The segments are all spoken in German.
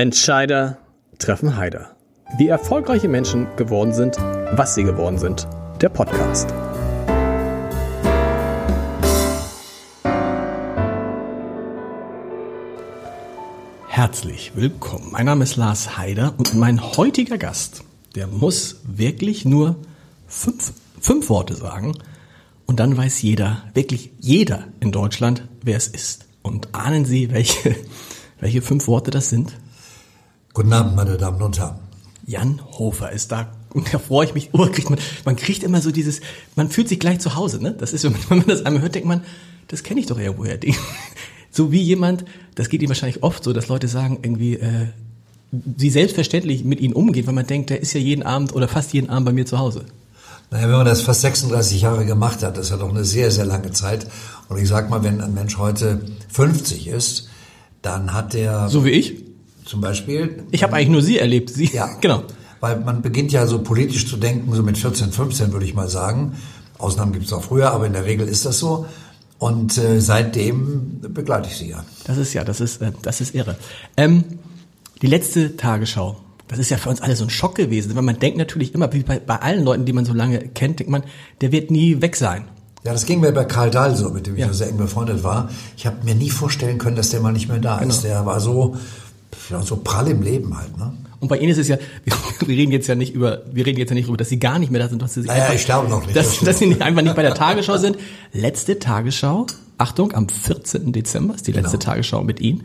Entscheider treffen Heider. Wie erfolgreiche Menschen geworden sind, was sie geworden sind. Der Podcast. Herzlich willkommen. Mein Name ist Lars Heider und mein heutiger Gast, der muss wirklich nur fünf, fünf Worte sagen und dann weiß jeder, wirklich jeder in Deutschland, wer es ist. Und ahnen Sie, welche, welche fünf Worte das sind? Guten Abend, meine Damen und Herren. Jan Hofer ist da. Und da freue ich mich. Oh, kriegt man, man kriegt immer so dieses, man fühlt sich gleich zu Hause, ne? Das ist, wenn man das einmal hört, denkt man, das kenne ich doch irgendwoher. So wie jemand, das geht Ihnen wahrscheinlich oft so, dass Leute sagen, irgendwie, äh, sie selbstverständlich mit Ihnen umgehen, weil man denkt, der ist ja jeden Abend oder fast jeden Abend bei mir zu Hause. Naja, wenn man das fast 36 Jahre gemacht hat, das ist ja doch eine sehr, sehr lange Zeit. Und ich sag mal, wenn ein Mensch heute 50 ist, dann hat der... So wie ich? Zum Beispiel. Ich habe eigentlich nur Sie erlebt. Sie, ja, genau. Weil man beginnt ja so politisch zu denken, so mit 14, 15 würde ich mal sagen. Ausnahmen gibt es auch früher, aber in der Regel ist das so. Und äh, seitdem begleite ich sie ja. Das ist ja, das ist, äh, das ist irre. Ähm, die letzte Tagesschau. Das ist ja für uns alle so ein Schock gewesen, weil man denkt natürlich immer, wie bei, bei allen Leuten, die man so lange kennt, denkt man, der wird nie weg sein. Ja, das ging mir bei Karl Dahl so, mit dem ich ja. sehr eng befreundet war. Ich habe mir nie vorstellen können, dass der mal nicht mehr da genau. ist. Der war so ja, so prall im Leben halt, ne? Und bei Ihnen ist es ja, wir, reden jetzt ja nicht über, wir reden jetzt ja nicht darüber, dass Sie gar nicht mehr da sind, dass Sie naja, einfach, ich glaube noch nicht. Dass, dass Sie nicht, einfach nicht bei der Tagesschau sind. Letzte Tagesschau, Achtung, am 14. Dezember ist die letzte genau. Tagesschau mit Ihnen.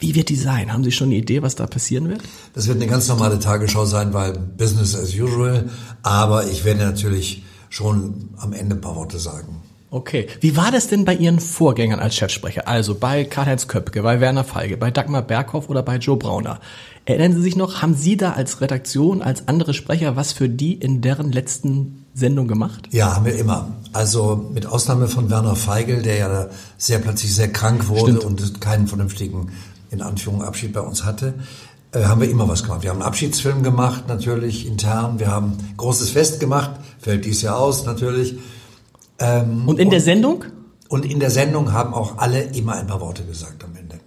Wie wird die sein? Haben Sie schon eine Idee, was da passieren wird? Das wird eine ganz normale Tagesschau sein, weil Business as usual. Aber ich werde natürlich schon am Ende ein paar Worte sagen. Okay. Wie war das denn bei Ihren Vorgängern als Chefsprecher? Also bei Karl-Heinz Köpke, bei Werner Feige, bei Dagmar Berghoff oder bei Joe Brauner? Erinnern Sie sich noch, haben Sie da als Redaktion, als andere Sprecher was für die in deren letzten Sendung gemacht? Ja, haben wir immer. Also mit Ausnahme von Werner Feigel, der ja sehr plötzlich sehr krank wurde Stimmt. und keinen vernünftigen, in Anführungszeichen, Abschied bei uns hatte, äh, haben wir immer was gemacht. Wir haben einen Abschiedsfilm gemacht, natürlich intern. Wir haben ein großes Fest gemacht, fällt dies Jahr aus, natürlich. Ähm, und in der Sendung? Und in der Sendung haben auch alle immer ein paar Worte gesagt am Ende.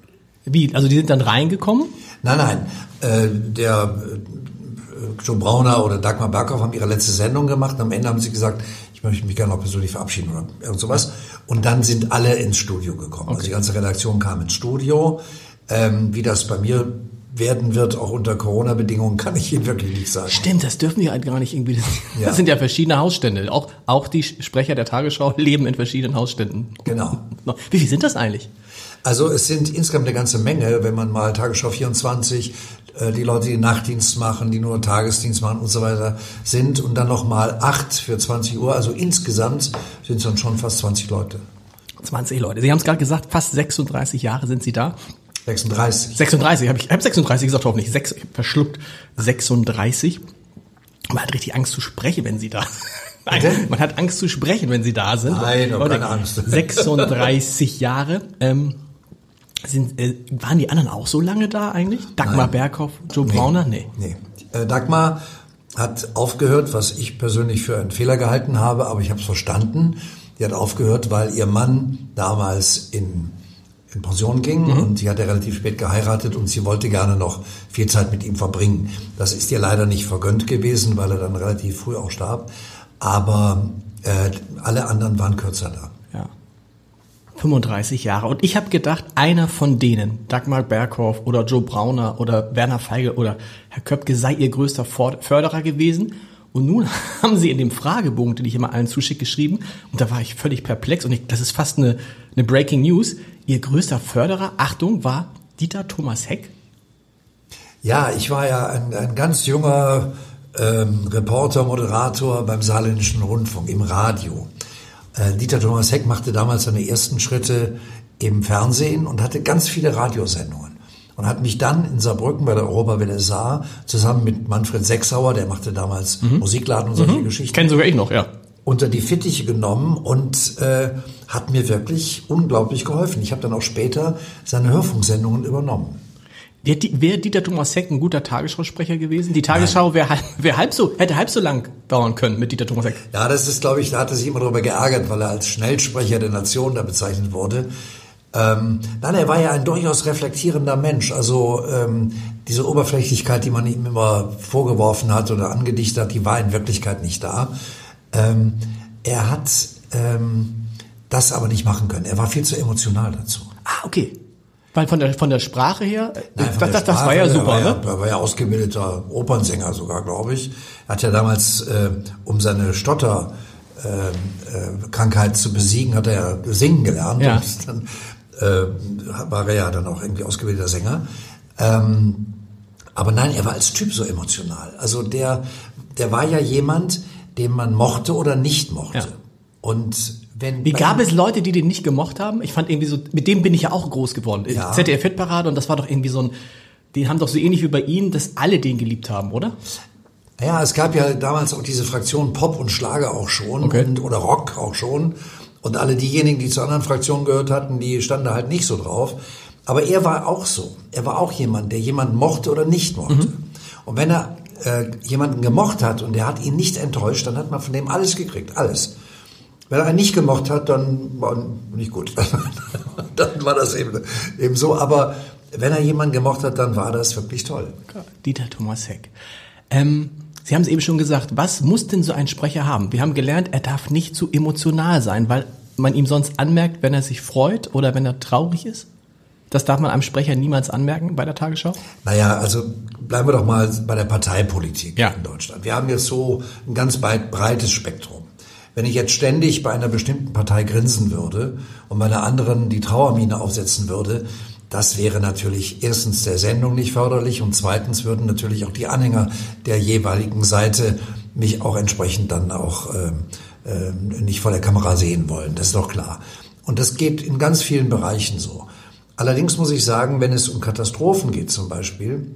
Wie? Also die sind dann reingekommen? Nein, nein. Äh, der äh, Joe Brauner oder Dagmar Berghoff haben ihre letzte Sendung gemacht und am Ende haben sie gesagt, ich möchte mich gerne noch persönlich verabschieden oder irgend sowas. Und dann sind alle ins Studio gekommen. Okay. Also die ganze Redaktion kam ins Studio. Ähm, wie das bei mir werden wird, auch unter Corona-Bedingungen, kann ich Ihnen wirklich nicht sagen. Stimmt, das dürfen wir halt gar nicht irgendwie. Das, ja. das sind ja verschiedene Hausstände. Auch, auch die Sprecher der Tagesschau leben in verschiedenen Hausständen. Genau. Wie viel sind das eigentlich? Also es sind insgesamt eine ganze Menge, wenn man mal Tagesschau 24, äh, die Leute, die Nachtdienst machen, die nur Tagesdienst machen und so weiter sind und dann nochmal acht für 20 Uhr. Also insgesamt sind es dann schon fast 20 Leute. 20 Leute. Sie haben es gerade gesagt, fast 36 Jahre sind Sie da. 36. 36, habe ich hab 36 gesagt, hoffentlich. Sechs, ich hab verschluckt. 36. Man hat richtig Angst zu sprechen, wenn sie da Nein, Bitte? man hat Angst zu sprechen, wenn sie da sind. Nein, oh, keine Angst. 36 Jahre. Ähm, sind, äh, waren die anderen auch so lange da eigentlich? Dagmar Nein. Berghoff, Joe Brauner? Nee. Nee. Äh, Dagmar hat aufgehört, was ich persönlich für einen Fehler gehalten habe, aber ich habe es verstanden. Die hat aufgehört, weil ihr Mann damals in in Pension ging mhm. und sie hatte relativ spät geheiratet und sie wollte gerne noch viel Zeit mit ihm verbringen. Das ist ihr leider nicht vergönnt gewesen, weil er dann relativ früh auch starb. Aber äh, alle anderen waren kürzer da. Ja. 35 Jahre. Und ich habe gedacht, einer von denen, Dagmar Berghoff oder Joe Brauner oder Werner Feige oder Herr Köpke, sei ihr größter Förderer gewesen. Und nun haben sie in dem Fragebogen, den ich immer allen zuschicke, geschrieben, und da war ich völlig perplex, und ich, das ist fast eine, eine Breaking News, Ihr größter Förderer, Achtung, war Dieter Thomas Heck? Ja, ich war ja ein, ein ganz junger ähm, Reporter, Moderator beim Saarländischen Rundfunk im Radio. Äh, Dieter Thomas Heck machte damals seine ersten Schritte im Fernsehen und hatte ganz viele Radiosendungen. Und hat mich dann in Saarbrücken bei der Europawelle Saar zusammen mit Manfred Sechsauer, der machte damals mhm. Musikladen und solche mhm. Geschichten. Kennen sogar ich noch, ja unter die Fittiche genommen und äh, hat mir wirklich unglaublich geholfen. Ich habe dann auch später seine Hörfunksendungen übernommen. Wäre wär Dieter Thomas Heck ein guter Tagesschausprecher gewesen? Die Tagesschau wäre wär halb so, hätte halb so lang dauern können mit Dieter Thomas Heck. Ja, das ist, glaube ich, da hat er sich immer darüber geärgert, weil er als Schnellsprecher der Nation da bezeichnet wurde. Ähm, nein, er war ja ein durchaus reflektierender Mensch. Also ähm, diese Oberflächlichkeit, die man ihm immer vorgeworfen hat oder angedichtet hat, die war in Wirklichkeit nicht da. Ähm, er hat ähm, das aber nicht machen können. Er war viel zu emotional dazu. Ah, okay. Weil von der, von der Sprache her, Nein, von das, das, das Sprache, war ja er super, war ne? Ja, er war ja ausgebildeter Opernsänger sogar, glaube ich. Er hat ja damals, äh, um seine Stotter äh, äh, Krankheit zu besiegen, hat er ja singen gelernt. Ja. Und dann äh, war er ja dann auch irgendwie ausgebildeter Sänger. Ähm, aber nein, er war als Typ so emotional. Also der, der war ja jemand, den man mochte oder nicht mochte. Ja. Und wenn Wie gab es Leute, die den nicht gemocht haben? Ich fand irgendwie so, mit dem bin ich ja auch groß geworden. Ja. ZDF Hitparade und das war doch irgendwie so ein, die haben doch so ähnlich wie bei Ihnen, dass alle den geliebt haben, oder? Ja, es gab ja damals auch diese Fraktion Pop und Schlager auch schon Okay. und, oder Rock auch schon. Und alle diejenigen, die zu anderen Fraktionen gehört hatten, die standen da halt nicht so drauf. Aber er war auch so. Er war auch jemand, der jemanden mochte oder nicht mochte. Und wenn er äh, jemanden gemocht hat und der hat ihn nicht enttäuscht, dann hat man von dem alles gekriegt, alles. Wenn er einen nicht gemocht hat, dann war nicht gut. dann war das eben, eben so. Aber wenn er jemanden gemocht hat, dann war das wirklich toll. Dieter Thomas Heck. Ähm, Sie haben es eben schon gesagt, was muss denn so ein Sprecher haben? Wir haben gelernt, er darf nicht zu emotional sein, weil man ihm sonst anmerkt, wenn er sich freut oder wenn er traurig ist. Das darf man einem Sprecher niemals anmerken bei der Tagesschau. Naja, also bleiben wir doch mal bei der Parteipolitik Ja. in Deutschland. Wir haben jetzt so ein ganz breites Spektrum. Wenn ich jetzt ständig bei einer bestimmten Partei grinsen würde und bei einer anderen die Trauermine aufsetzen würde, das wäre natürlich erstens der Sendung nicht förderlich und zweitens würden natürlich auch die Anhänger der jeweiligen Seite mich auch entsprechend dann auch ähm, ähm, nicht vor der Kamera sehen wollen. Das ist doch klar. Und das geht in ganz vielen Bereichen so. Allerdings muss ich sagen, wenn es um Katastrophen geht zum Beispiel,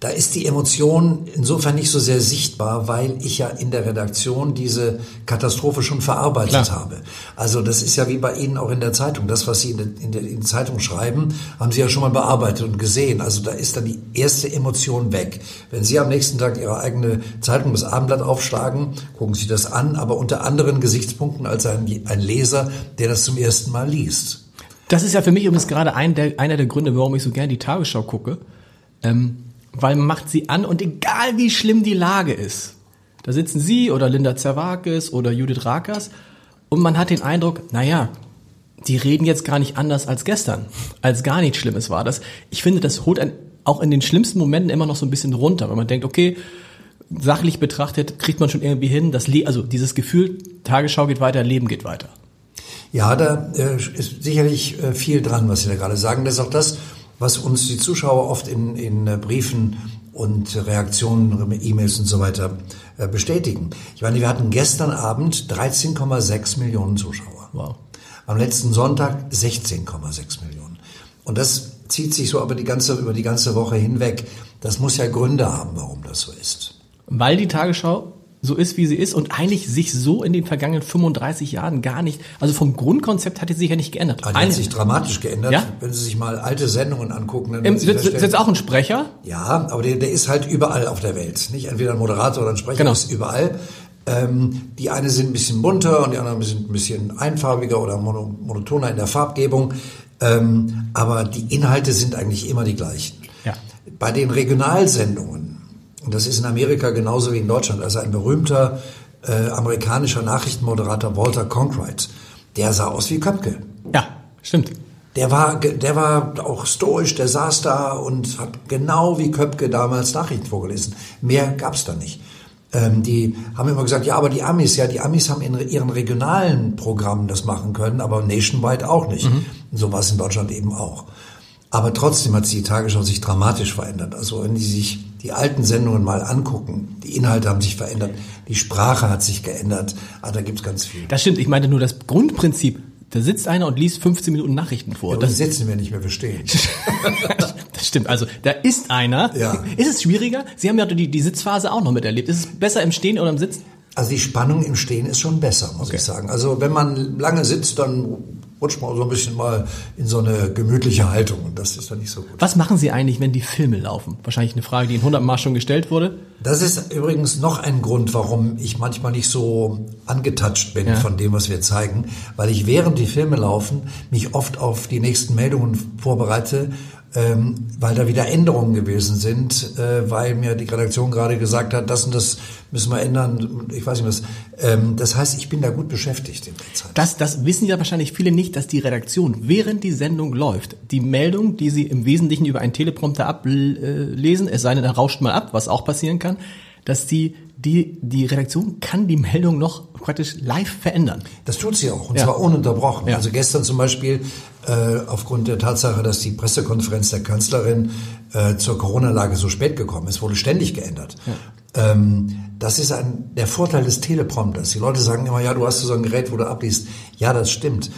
da ist die Emotion insofern nicht so sehr sichtbar, weil ich ja in der Redaktion diese Katastrophe schon verarbeitet Klar. habe. Also das ist ja wie bei Ihnen auch in der Zeitung. Das, was Sie in der, in der in der Zeitung schreiben, haben Sie ja schon mal bearbeitet und gesehen. Also da ist dann die erste Emotion weg. Wenn Sie am nächsten Tag Ihre eigene Zeitung, das Abendblatt aufschlagen, gucken Sie das an, aber unter anderen Gesichtspunkten als ein, ein Leser, der das zum ersten Mal liest. Das ist ja für mich übrigens gerade ein der, einer der Gründe, warum ich so gerne die Tagesschau gucke. Ähm, weil man macht sie an und egal wie schlimm die Lage ist, da sitzen Sie oder Linda Zerwakis oder Judith Rakers und man hat den Eindruck, naja, die reden jetzt gar nicht anders als gestern, als gar nichts Schlimmes war das. Ich finde, das holt einen auch in den schlimmsten Momenten immer noch so ein bisschen runter, weil man denkt, okay, sachlich betrachtet kriegt man schon irgendwie hin, das Le also dieses Gefühl, Tagesschau geht weiter, Leben geht weiter. Ja, da äh, ist sicherlich äh, viel dran, was Sie da gerade sagen. Das ist auch das, was uns die Zuschauer oft in, in äh, Briefen und Reaktionen, E-Mails und so weiter äh, bestätigen. Ich meine, wir hatten gestern Abend 13,6 Millionen Zuschauer. Wow. Am letzten Sonntag 16,6 Millionen. Und das zieht sich so über die ganze, über die ganze Woche hinweg. Das muss ja Gründe haben, warum das so ist. Weil die Tagesschau so ist, wie sie ist und eigentlich sich so in den vergangenen 35 Jahren gar nicht, also vom Grundkonzept hat sie sich ja nicht geändert. Aber die hat sich dramatisch geändert. Ja? Wenn Sie sich mal alte Sendungen angucken, dann Im, sitzt, sitzt auch ein Sprecher? Ja, aber der, der ist halt überall auf der Welt. Nicht entweder ein Moderator oder ein Sprecher, Genau. ist überall. Ähm, die eine sind ein bisschen bunter und die anderen sind ein bisschen einfarbiger oder mono, monotoner in der Farbgebung. Ähm, aber die Inhalte sind eigentlich immer die gleichen. Ja. Bei den Regionalsendungen, und das ist in Amerika genauso wie in Deutschland, also ein berühmter äh, amerikanischer Nachrichtenmoderator Walter Cronkite, der sah aus wie Köpke. Ja, stimmt. Der war, der war auch stoisch, der saß da und hat genau wie Köpke damals Nachrichten vorgelesen. Mehr gab's da nicht. Ähm, die haben immer gesagt, ja, aber die Amis, ja, die Amis haben in ihren regionalen Programmen das machen können, aber nationwide auch nicht. So war es in Deutschland eben auch. Aber trotzdem hat sich die Tagesschau sich dramatisch verändert. Also wenn die sich die alten Sendungen mal angucken, die Inhalte haben sich verändert, die Sprache hat sich geändert, ah, da gibt's ganz viel. Das stimmt. Ich meine nur das Grundprinzip. Da sitzt einer und liest 15 Minuten Nachrichten vor. Das Das, setzen wir nicht mehr bestehen. das stimmt. Also da ist einer. Ja. Ist es schwieriger? Sie haben ja die, die Sitzphase auch noch miterlebt. Ist es besser im Stehen oder im Sitzen? Also die Spannung im Stehen ist schon besser, muss Okay. ich sagen. Also wenn man lange sitzt, dann rutscht man so ein bisschen mal in so eine gemütliche Haltung und das ist dann nicht so gut. Was machen Sie eigentlich, wenn die Filme laufen? Wahrscheinlich eine Frage, die in 100 Mal schon gestellt wurde. Das ist übrigens noch ein Grund, warum ich manchmal nicht so angetatscht bin Ja. von dem, was wir zeigen, weil ich während die Filme laufen mich oft auf die nächsten Meldungen vorbereite, ähm, weil da wieder Änderungen gewesen sind, äh, weil mir die Redaktion gerade gesagt hat, das und das müssen wir ändern. Ich weiß nicht was. Ähm, das heißt, ich bin da gut beschäftigt in der Zeit. Das, das wissen ja wahrscheinlich viele nicht, dass die Redaktion, während die Sendung läuft, die Meldung, die sie im Wesentlichen über einen Teleprompter ablesen, es sei denn, er rauscht mal ab, was auch passieren kann, dass die, die, die Redaktion kann die Meldung noch praktisch live verändern. Das tut sie auch, und Ja. zwar ununterbrochen. Ja. Also gestern zum Beispiel, äh, aufgrund der Tatsache, dass die Pressekonferenz der Kanzlerin äh, zur Corona-Lage so spät gekommen ist, wurde ständig geändert. Ähm, das ist ein, der Vorteil des Teleprompters. Die Leute sagen immer, ja, du hast so ein Gerät, wo du abliest. Ja, das stimmt.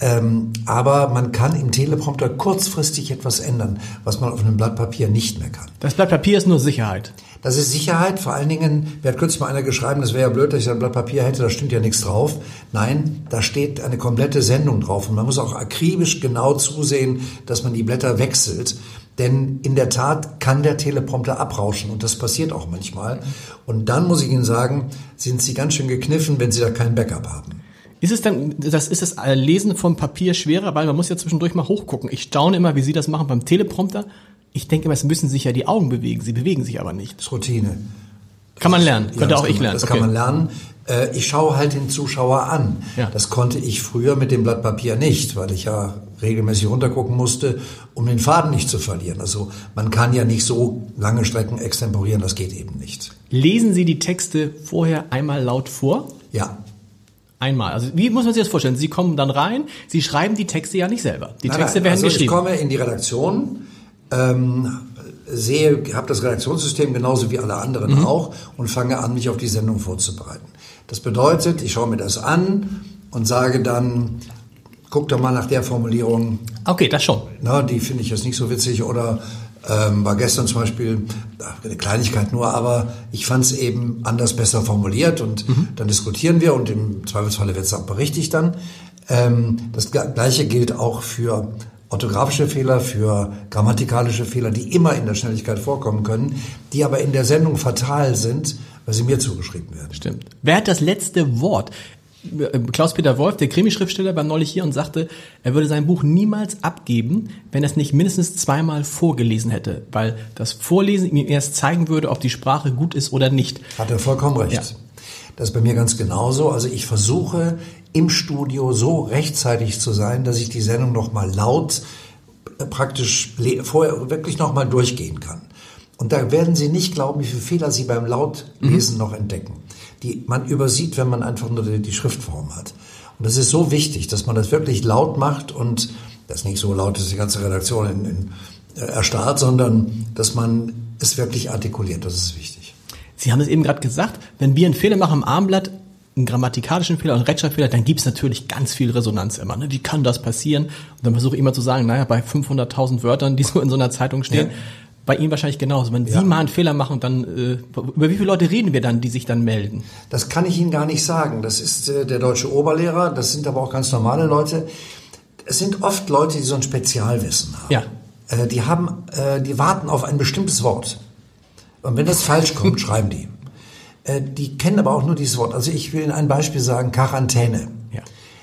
Ähm, aber man kann im Teleprompter kurzfristig etwas ändern, was man auf einem Blatt Papier nicht mehr kann. Das Blatt Papier ist nur Sicherheit. Das ist Sicherheit. Vor allen Dingen, mir hat kürzlich mal einer geschrieben, das wäre ja blöd, dass ich ein Blatt Papier hätte, da stimmt ja nichts drauf. Nein, da steht eine komplette Sendung drauf und man muss auch akribisch genau zusehen, dass man die Blätter wechselt. Denn in der Tat kann der Teleprompter abrauschen und das passiert auch manchmal. Und dann muss ich Ihnen sagen, sind Sie ganz schön gekniffen, wenn Sie da kein Backup haben. Ist es dann, das ist das Lesen vom Papier schwerer, weil man muss ja zwischendurch mal hochgucken. Ich staune immer, wie Sie das machen beim Teleprompter. Ich denke immer, es müssen sich ja die Augen bewegen. Sie bewegen sich aber nicht. Das ist Routine. Kann man lernen. Ja, Könnte das auch ich lernen. Das Okay. kann man lernen. Äh, Ich schaue halt den Zuschauer an. Ja. Das konnte ich früher mit dem Blatt Papier nicht, weil ich ja regelmäßig runtergucken musste, um den Faden nicht zu verlieren. Also man kann ja nicht so lange Strecken extemporieren, das geht eben nicht. Lesen Sie die Texte vorher einmal laut vor? Ja. Einmal. Also wie muss man sich das vorstellen? Sie kommen dann rein, Sie schreiben die Texte ja nicht selber. Die Nein, Texte nein, werden also geschrieben. Ich komme in die Redaktion, ähm, sehe, habe das Redaktionssystem genauso wie alle anderen Mhm. auch und fange an, mich auf die Sendung vorzubereiten. Das bedeutet, ich schaue mir das an und sage dann, guck doch mal nach der Formulierung, Okay, das schon. na, die finde ich jetzt nicht so witzig oder ähm, war gestern zum Beispiel eine Kleinigkeit nur, aber ich fand es eben anders besser formuliert und dann diskutieren wir und im Zweifelsfalle wird es auch berichtigt dann. Ähm, das Gle- gleiche gilt auch für orthografische Fehler, für grammatikalische Fehler, die immer in der Schnelligkeit vorkommen können, die aber in der Sendung fatal sind, weil sie mir zugeschrieben werden. Stimmt. Wer hat das letzte Wort? Klaus-Peter Wolf, der Krimischriftsteller, war neulich hier und sagte, er würde sein Buch niemals abgeben, wenn er es nicht mindestens zweimal vorgelesen hätte, weil das Vorlesen ihm erst zeigen würde, ob die Sprache gut ist oder nicht. Hat er vollkommen recht. Ja. Das ist bei mir ganz genauso. Also ich versuche im Studio so rechtzeitig zu sein, dass ich die Sendung noch mal laut äh, praktisch vorher wirklich noch mal durchgehen kann. Und da werden Sie nicht glauben, wie viele Fehler Sie beim Lautlesen noch entdecken, die man übersieht, wenn man einfach nur die, Schriftform hat. Und das ist so wichtig, dass man das wirklich laut macht und das nicht so laut ist, die ganze Redaktion in, in, äh, erstarrt, sondern dass man es wirklich artikuliert. Das ist wichtig. Sie haben es eben gerade gesagt, wenn wir einen Fehler machen am Armblatt, einen grammatikalischen Fehler und einen Rechtschreibfehler, dann gibt's natürlich ganz viel Resonanz immer. Ne? Wie kann das passieren? Und dann versuche ich immer zu sagen, naja, bei 500.000 Wörtern, die so in so einer Zeitung stehen, Ja. bei Ihnen wahrscheinlich genauso. Wenn Ja. Sie mal einen Fehler machen, dann äh, über wie viele Leute reden wir dann, die sich dann melden? Das kann ich Ihnen gar nicht sagen. Das ist äh, der deutsche Oberlehrer, das sind aber auch ganz normale Leute. Es sind oft Leute, die so ein Spezialwissen haben. Ja. Äh, die haben, äh, die warten auf ein bestimmtes Wort. Und wenn das falsch kommt, schreiben die. Äh, die kennen aber auch nur dieses Wort. Also ich will Ihnen ein Beispiel sagen, Quarantäne. Ja.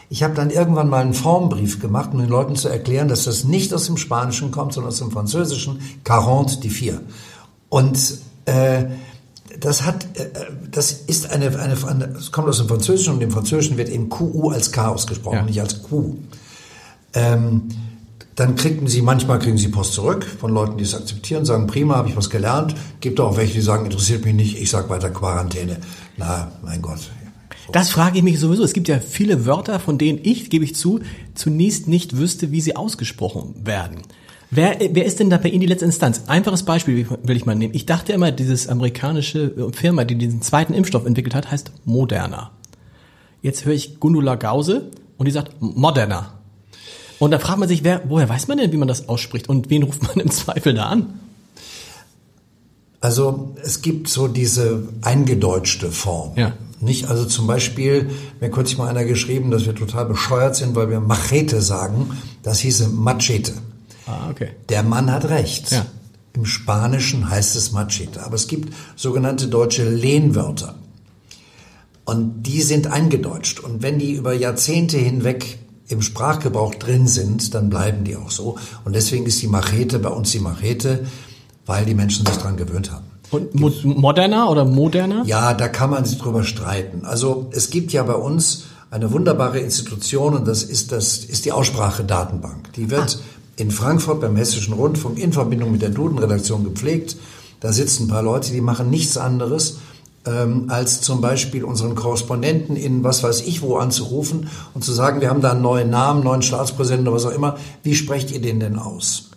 Ich habe dann irgendwann mal einen Formbrief gemacht, um den Leuten zu erklären, dass das nicht aus dem Spanischen kommt, sondern aus dem Französischen. Quarante, die vier. Und äh, das hat, äh, das ist eine, eine, eine, es kommt aus dem Französischen und im Französischen wird eben QU als K ausgesprochen, Ja. nicht als Q. Ähm, dann kriegen Sie, manchmal kriegen Sie Post zurück von Leuten, die es akzeptieren, sagen, prima, habe ich was gelernt. Gibt auch welche, die sagen, interessiert mich nicht, ich sag weiter Quarantäne. Na, mein Gott. Das frage ich mich sowieso. Es gibt ja viele Wörter, von denen ich, gebe ich zu, zunächst nicht wüsste, wie sie ausgesprochen werden. Wer, wer ist denn da bei Ihnen die letzte Instanz? Einfaches Beispiel will ich mal nehmen. Ich dachte immer, dieses amerikanische Firma, die diesen zweiten Impfstoff entwickelt hat, heißt Moderna. Jetzt höre ich Gundula Gause und die sagt Moderna. Und da fragt man sich, wer, woher weiß man denn, wie man das ausspricht und wen ruft man im Zweifel da an? Also es gibt so diese eingedeutschte Form, Ja. Nicht? Also zum Beispiel, mir kürzlich mal einer geschrieben, dass wir total bescheuert sind, weil wir Machete sagen. Das hieße Machete. Ah, okay. Der Mann hat recht. Ja. Im Spanischen heißt es Machete. Aber es gibt sogenannte deutsche Lehnwörter. Und die sind eingedeutscht. Und wenn die über Jahrzehnte hinweg im Sprachgebrauch drin sind, dann bleiben die auch so. Und deswegen ist die Machete bei uns die Machete, weil die Menschen sich dran gewöhnt haben. Und mo moderner oder moderner? Ja, da kann man sich drüber streiten. Also es gibt ja bei uns eine wunderbare Institution und das ist, das ist die Aussprachedatenbank. Die wird in Frankfurt beim Hessischen Rundfunk in Verbindung mit der Duden-Redaktion gepflegt. Da sitzen ein paar Leute, die machen nichts anderes, ähm, als zum Beispiel unseren Korrespondenten in was weiß ich wo anzurufen und zu sagen, wir haben da einen neuen Namen, neuen Staatspräsidenten oder was auch immer. Wie sprecht ihr den denn aus?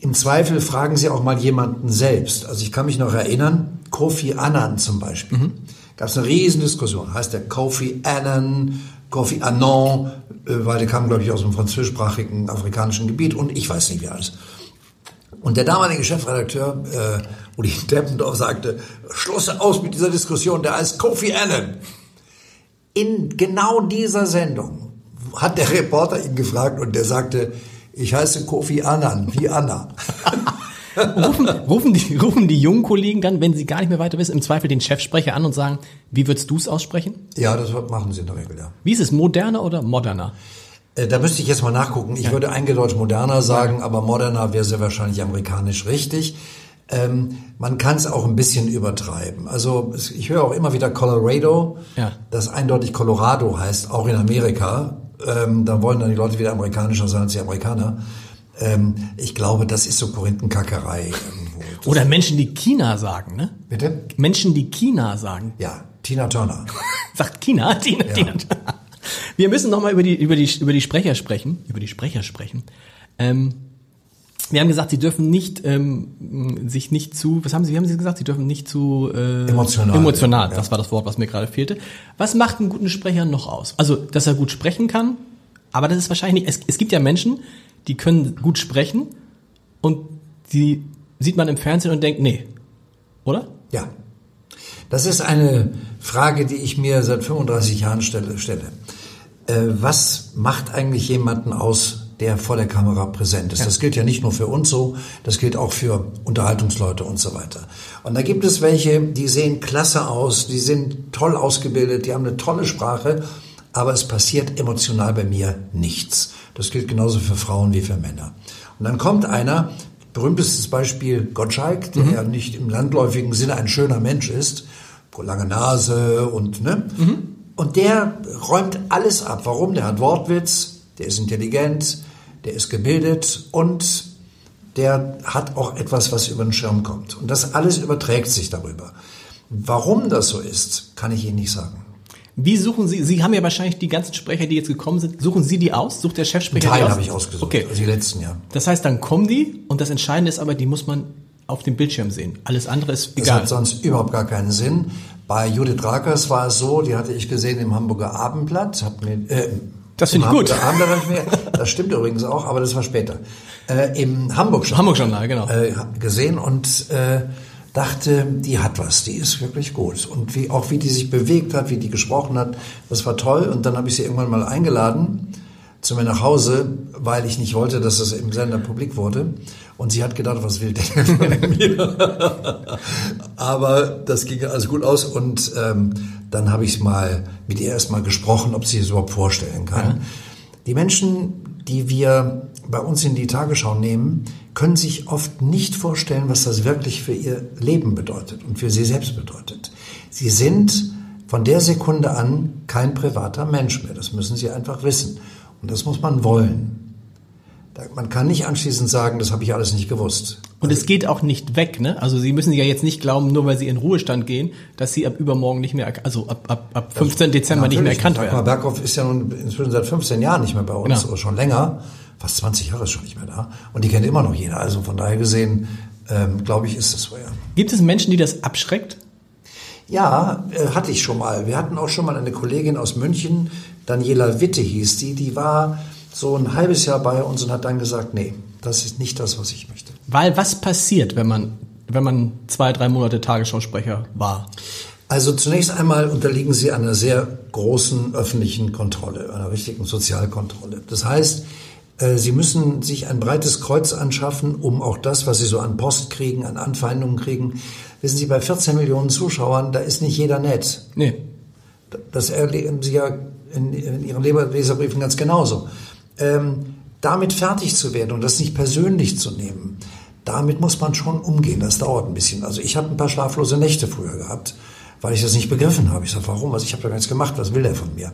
Im Zweifel fragen Sie auch mal jemanden selbst. Also ich kann mich noch erinnern, Kofi Annan zum Beispiel. Mhm. Gab es eine Riesendiskussion. Heißt der Kofi Annan, Kofi Annan, äh, weil der kam, glaube ich, aus dem französischsprachigen afrikanischen Gebiet und ich weiß nicht wie alles. Und der damalige Chefredakteur äh, Uli Deppendorf sagte, Schluss aus mit dieser Diskussion, der heißt Kofi Annan. In genau dieser Sendung hat der Reporter ihn gefragt und der sagte, ich heiße Kofi Annan, wie Anna. rufen, rufen, die, rufen die jungen Kollegen dann, wenn sie gar nicht mehr weiter wissen, im Zweifel den Chefsprecher an und sagen, wie würdest du es aussprechen? Ja, das machen sie in der Regel, ja. Wie ist es, moderner oder moderner? Äh, da müsste ich jetzt mal nachgucken. Ich ja. würde eingedeutscht moderner sagen, aber moderner wäre sehr wahrscheinlich amerikanisch richtig. Ähm, man kann es auch ein bisschen übertreiben. Also ich höre auch immer wieder Colorado, ja. das eindeutig Colorado heißt, auch in Amerika ähm, dann wollen dann die Leute wieder amerikanischer sein als die Amerikaner. Ähm, ich glaube, das ist so Korinthenkackerei irgendwo. Das Oder Menschen, die China sagen, ne? Bitte? Menschen, die China sagen. Ja, Tina Turner. Sagt China, Tina, ja. Tina. Wir müssen nochmal über die, über, die, über die Sprecher sprechen. Über die Sprecher sprechen. Ähm, wir haben gesagt, sie dürfen nicht ähm, sich nicht zu, was haben sie, wie haben sie gesagt, sie dürfen nicht zu äh, emotional. Emotional, ja. das war das Wort, was mir gerade fehlte. Was macht einen guten Sprecher noch aus? Also, dass er gut sprechen kann, aber das ist wahrscheinlich nicht, es, es gibt ja Menschen, die können gut sprechen und die sieht man im Fernsehen und denkt, nee, oder? Ja. Das ist eine Frage, die ich mir seit 35 Jahren stelle. stelle. Äh, was macht eigentlich jemanden aus, der vor der Kamera präsent ist. Ja. Das gilt ja nicht nur für uns so, das gilt auch für Unterhaltungsleute und so weiter. Und da gibt es welche, die sehen klasse aus, die sind toll ausgebildet, die haben eine tolle Sprache, aber es passiert emotional bei mir nichts. Das gilt genauso für Frauen wie für Männer. Und dann kommt einer, berühmtestes Beispiel Gottschalk, der mhm. ja nicht im landläufigen Sinne ein schöner Mensch ist, lange Nase und ne, mhm. und der räumt alles ab. Warum? Der hat Wortwitz, der ist intelligent, der ist gebildet und der hat auch etwas, was über den Schirm kommt. Und das alles überträgt sich darüber. Warum das so ist, kann ich Ihnen nicht sagen. Wie suchen Sie, Sie haben ja wahrscheinlich die ganzen Sprecher, die jetzt gekommen sind, suchen Sie die aus? Sucht der Chefsprecher Teil die aus? habe ich ausgesucht, okay. also die letzten, ja. Das heißt, dann kommen die und das Entscheidende ist aber, die muss man auf dem Bildschirm sehen. Alles andere ist egal. Das hat sonst überhaupt gar keinen Sinn. Bei Judith Rakers war es so, die hatte ich gesehen im Hamburger Abendblatt, hat mir, äh, das finde ich gut. das stimmt übrigens auch, aber das war später. Äh, Im Hamburg-Journal. Hamburg-Journal, genau. Äh, gesehen und äh, dachte, die hat was, die ist wirklich gut. Und wie auch wie die sich bewegt hat, wie die gesprochen hat, das war toll. Und dann habe ich sie irgendwann mal eingeladen zu mir nach Hause, weil ich nicht wollte, dass das im Sender publik wurde. Und sie hat gedacht, was will der von mir? Aber das ging alles gut aus und ähm, dann habe ich mal mit ihr erstmal gesprochen, ob sie es überhaupt vorstellen kann. Ja. Die Menschen, die wir bei uns in die Tagesschau nehmen, können sich oft nicht vorstellen, was das wirklich für ihr Leben bedeutet und für sie selbst bedeutet. Sie sind von der Sekunde an kein privater Mensch mehr. Das müssen sie einfach wissen. Und das muss man wollen. Man kann nicht anschließend sagen, das habe ich alles nicht gewusst. Und es geht auch nicht weg, ne? Also Sie müssen ja jetzt nicht glauben, nur weil Sie in Ruhestand gehen, dass Sie ab übermorgen nicht mehr, also ab, ab, ab 15. Das, Dezember nicht mehr erkannt werden. Berghoff ist ja nun inzwischen seit 15 Jahren nicht mehr bei uns, genau. oder schon länger. Fast 20 Jahre ist schon nicht mehr da. Und die kennt immer noch jeder. Also von daher gesehen, ähm, glaube ich, ist das so, ja. Gibt es Menschen, die das abschreckt? Ja, äh, hatte ich schon mal. Wir hatten auch schon mal eine Kollegin aus München, Daniela Witte hieß die, die war so ein halbes Jahr bei uns und hat dann gesagt, nee, das ist nicht das, was ich möchte. Weil was passiert, wenn man, wenn man zwei, drei Monate Tagesschausprecher war? Also zunächst einmal unterliegen Sie einer sehr großen öffentlichen Kontrolle, einer richtigen Sozialkontrolle. Das heißt, äh, Sie müssen sich ein breites Kreuz anschaffen, um auch das, was Sie so an Post kriegen, an Anfeindungen kriegen. Wissen Sie, bei 14 Millionen Zuschauern, da ist nicht jeder nett. Nee. Das erleben Sie ja in, in Ihren Leserbriefen ganz genauso. Ähm, damit fertig zu werden und das nicht persönlich zu nehmen, damit muss man schon umgehen. Das dauert ein bisschen. Also ich habe ein paar schlaflose Nächte früher gehabt weil ich das nicht begriffen habe. Ich sage, warum? Also ich habe da gar nichts gemacht, was will der von mir?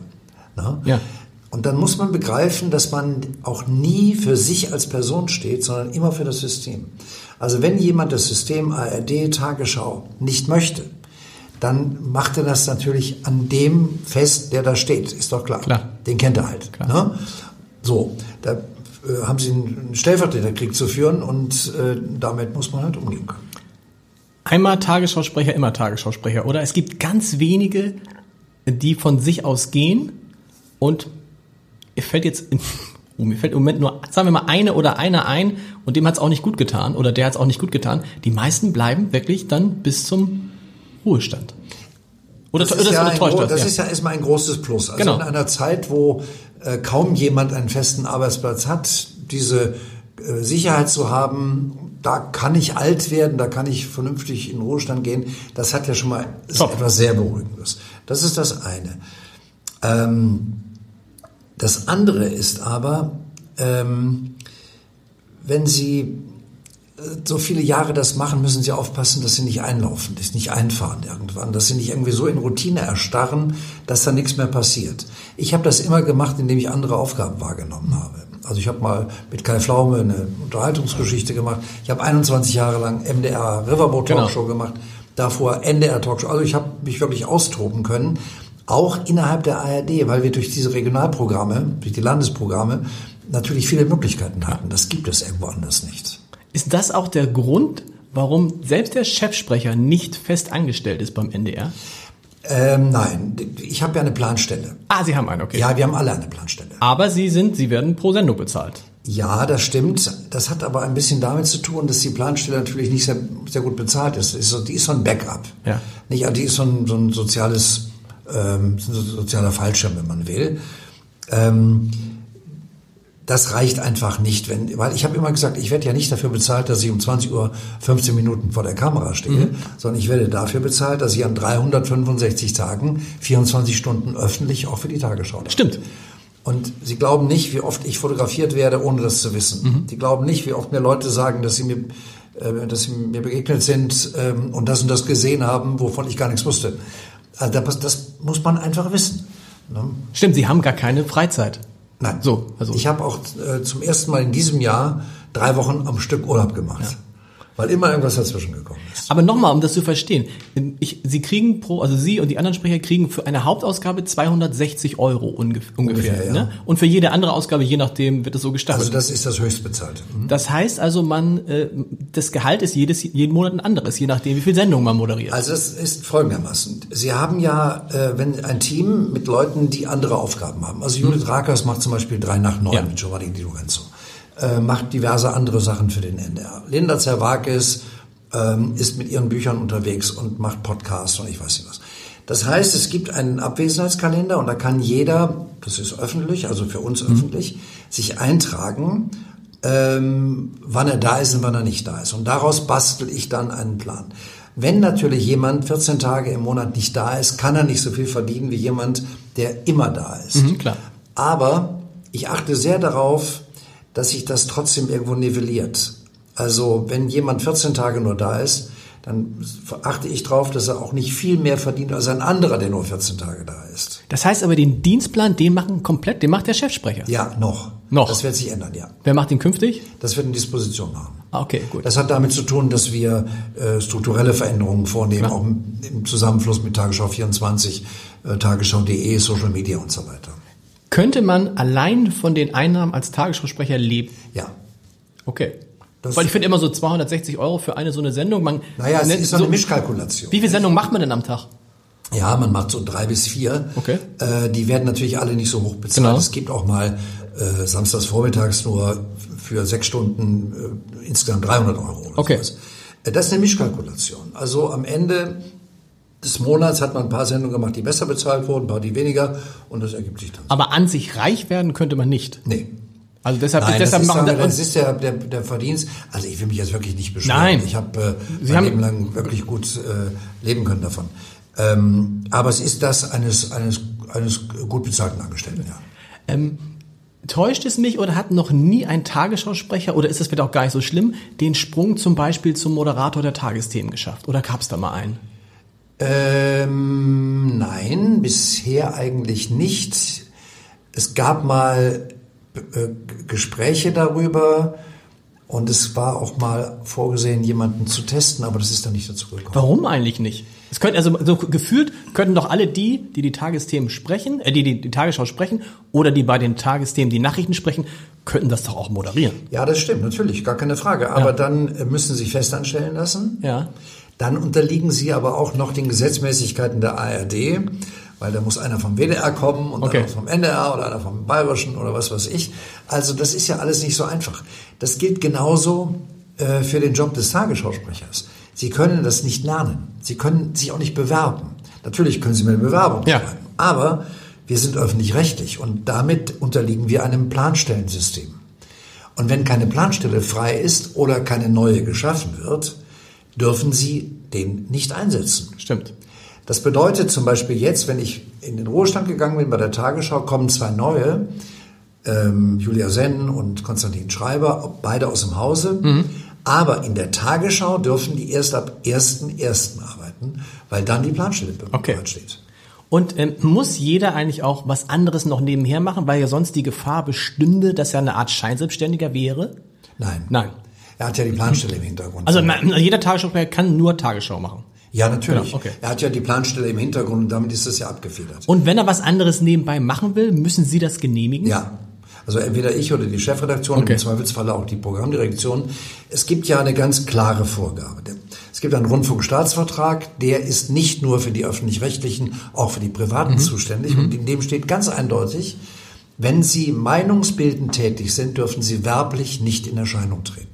Na? Ja. Und dann muss man begreifen, dass man auch nie für sich als Person steht, sondern immer für das System. Also wenn jemand das System ARD Tagesschau nicht möchte, dann macht er das natürlich an dem fest, der da steht. Ist doch klar. klar. Den kennt er halt. Ne? So, da äh, haben sie einen Stellvertreterkrieg zu führen und äh, damit muss man halt umgehen können. Einmal Tagesschausprecher, immer Tagesschausprecher. Oder es gibt ganz wenige, die von sich aus gehen und mir fällt jetzt, oh, mir fällt im Moment nur, sagen wir mal, eine oder einer ein und dem hat es auch nicht gut getan oder der hat es auch nicht gut getan. Die meisten bleiben wirklich dann bis zum Ruhestand. Oder, das, ist ja, ein, das, das ja. ist ja erstmal ein großes Plus. Also genau. in einer Zeit, wo äh, kaum jemand einen festen Arbeitsplatz hat, diese äh, Sicherheit zu haben, da kann ich alt werden, da kann ich vernünftig in den Ruhestand gehen. Das hat ja schon mal etwas sehr Beruhigendes. Das ist das eine. Ähm, das andere ist aber, ähm, wenn Sie so viele Jahre das machen, müssen Sie aufpassen, dass Sie nicht einlaufen, dass Sie nicht einfahren irgendwann, dass Sie nicht irgendwie so in Routine erstarren, dass da nichts mehr passiert. Ich habe das immer gemacht, indem ich andere Aufgaben wahrgenommen habe. Also ich habe mal mit Kai Flaume eine Unterhaltungsgeschichte gemacht. Ich habe 21 Jahre lang MDR Riverboat genau. Talkshow genau. gemacht, davor NDR Talkshow. Also ich habe mich wirklich austoben können, auch innerhalb der ARD, weil wir durch diese Regionalprogramme, durch die Landesprogramme natürlich viele Möglichkeiten hatten. Das gibt es irgendwo anders nicht. Ist das auch der Grund, warum selbst der Chefsprecher nicht fest angestellt ist beim NDR? Ähm, nein, ich habe ja eine Planstelle. Ah, Sie haben eine, okay. Ja, wir haben alle eine Planstelle. Aber Sie sind, Sie werden pro Sendung bezahlt. Ja, das stimmt. Das hat aber ein bisschen damit zu tun, dass die Planstelle natürlich nicht sehr, sehr gut bezahlt ist. ist so, die ist so ein Backup. Ja. Nicht, die ist so ein, so ein soziales, ähm, so ein sozialer Fallschirm, wenn man will. Ähm, das reicht einfach nicht, wenn, weil ich habe immer gesagt, ich werde ja nicht dafür bezahlt, dass ich um 20 Uhr 15 Minuten vor der Kamera stehe, mhm. sondern ich werde dafür bezahlt, dass ich an 365 Tagen 24 Stunden öffentlich auch für die Tagesschau. Stimmt. Und sie glauben nicht, wie oft ich fotografiert werde, ohne das zu wissen. Mhm. Die glauben nicht, wie oft mir Leute sagen, dass sie mir, äh, dass sie mir begegnet sind ähm, und das und das gesehen haben, wovon ich gar nichts wusste. Also das, muss man einfach wissen. Ne? Stimmt, Sie haben gar keine Freizeit. Nein. So, also. Ich habe auch äh, zum ersten Mal in diesem Jahr drei Wochen am Stück Urlaub gemacht. Ja weil immer irgendwas dazwischen gekommen ist. Aber nochmal, um das zu verstehen, ich, Sie kriegen pro, also Sie und die anderen Sprecher kriegen für eine Hauptausgabe 260 Euro ungefähr, ungefähr ja. ne? Und für jede andere Ausgabe, je nachdem, wird es so gestaffelt. Also das ist das höchstbezahlte. Mhm. Das heißt also, man, äh, das Gehalt ist jedes, jeden Monat ein anderes, je nachdem, wie viel Sendungen man moderiert. Also es ist folgendermaßen. Sie haben ja, äh, wenn ein Team mit Leuten, die andere Aufgaben haben. Also Judith mhm. Rakers macht zum Beispiel drei nach neun ja. mit Giovanni Di Lorenzo äh, macht diverse andere Sachen für den NDR. Linda Zerwakis ähm, ist mit ihren Büchern unterwegs und macht Podcasts und ich weiß nicht was. Das heißt, es gibt einen Abwesenheitskalender und da kann jeder, das ist öffentlich, also für uns mhm. öffentlich, sich eintragen, ähm, wann er da ist und wann er nicht da ist. Und daraus bastel ich dann einen Plan. Wenn natürlich jemand 14 Tage im Monat nicht da ist, kann er nicht so viel verdienen wie jemand, der immer da ist. Mhm, klar. Aber ich achte sehr darauf, dass sich das trotzdem irgendwo nivelliert. Also wenn jemand 14 Tage nur da ist, dann achte ich darauf, dass er auch nicht viel mehr verdient als ein anderer, der nur 14 Tage da ist. Das heißt aber, den Dienstplan, den machen komplett, den macht der Chefsprecher? Ja, noch. Noch? Das wird sich ändern, ja. Wer macht den künftig? Das wird eine Disposition machen. Ah, okay, gut. Das hat damit zu tun, dass wir äh, strukturelle Veränderungen vornehmen, Klar. auch im, im, Zusammenfluss mit Tagesschau 24, äh, Tagesschau.de, Social Media und so weiter. Könnte man allein von den Einnahmen als Tagesschausprecher leben? Ja. Okay. Das Weil ich finde immer so 260 Euro für eine so eine Sendung. Man naja, es ist so eine Mischkalkulation. Wie viele Sendungen macht man denn am Tag? Ja, man macht so drei bis vier. Okay. Äh, die werden natürlich alle nicht so hoch bezahlt. Genau. Es gibt auch mal äh, samstags vormittags nur für sechs Stunden äh, insgesamt 300 Euro. okay. Sowas. Äh, das ist eine Mischkalkulation. Also am Ende des Monats hat man ein paar Sendungen gemacht, die besser bezahlt wurden, ein paar, die weniger und das ergibt sich dann. Aber an sich reich werden könnte man nicht. Nee. Also deshalb, Nein, deshalb das, machen wir das ist der, der, der Verdienst. Also ich will mich jetzt wirklich nicht beschweren. Nein. Ich habe äh, Sie mein Leben lang wirklich gut äh, leben können davon. Ähm, aber es ist das eines, eines, eines gut bezahlten Angestellten, ja. Ähm, täuscht es mich oder hat noch nie ein Tagesschausprecher, oder ist das vielleicht auch gar nicht so schlimm, den Sprung zum Beispiel zum Moderator der Tagesthemen geschafft? Oder gab es da mal einen? Ähm, nein, bisher eigentlich nicht. Es gab mal äh, Gespräche darüber und es war auch mal vorgesehen, jemanden zu testen, aber das ist dann nicht dazu gekommen. Warum eigentlich nicht? Es könnte, also so gefühlt könnten doch alle die, die die Tagesthemen sprechen, äh, die, die die Tagesschau sprechen oder die bei den Tagesthemen die Nachrichten sprechen, könnten das doch auch moderieren. Ja, das stimmt, natürlich, gar keine Frage. Aber dann äh, müssen Sie sich festanstellen lassen. Ja. Dann unterliegen Sie aber auch noch den Gesetzmäßigkeiten der ARD, weil da muss einer vom WDR kommen und Okay. einer vom NDR oder einer vom Bayerischen oder was weiß ich. Also das ist ja alles nicht so einfach. Das gilt genauso äh, für den Job des Tagesschausprechers. Sie können das nicht lernen. Sie können sich auch nicht bewerben. Natürlich können Sie mir eine Bewerbung Ja. schreiben. Aber wir sind öffentlich-rechtlich und damit unterliegen wir einem Planstellensystem. Und wenn keine Planstelle frei ist oder keine neue geschaffen wird, dürfen Sie den nicht einsetzen. Stimmt. Das bedeutet zum Beispiel jetzt, wenn ich in den Ruhestand gegangen bin bei der Tagesschau, kommen zwei neue, ähm, Julia Senn und Konstantin Schreiber, beide aus dem Hause. Aber in der Tagesschau dürfen die erst ab 1.1. arbeiten, weil dann die Planstelle Okay. bereitsteht. Und ähm, muss jeder eigentlich auch was anderes noch nebenher machen, weil ja sonst die Gefahr bestünde, dass er eine Art Scheinselbstständiger wäre? Nein. Nein. Er hat ja die Planstelle im Hintergrund. Also jeder Tagesschausprecher kann nur Tagesschau machen. ja, natürlich. Genau, okay. Er hat ja die Planstelle im Hintergrund und damit ist das ja abgefedert. Und wenn er was anderes nebenbei machen will, müssen Sie das genehmigen? Ja. Also entweder ich oder die Chefredaktion, Okay. im Zweifelsfalle auch die Programmdirektion. Es gibt ja eine ganz klare Vorgabe. Es gibt einen Rundfunkstaatsvertrag, der ist nicht nur für die öffentlich-rechtlichen, auch für die privaten zuständig. Und in dem steht ganz eindeutig, wenn Sie meinungsbildend tätig sind, dürfen Sie werblich nicht in Erscheinung treten.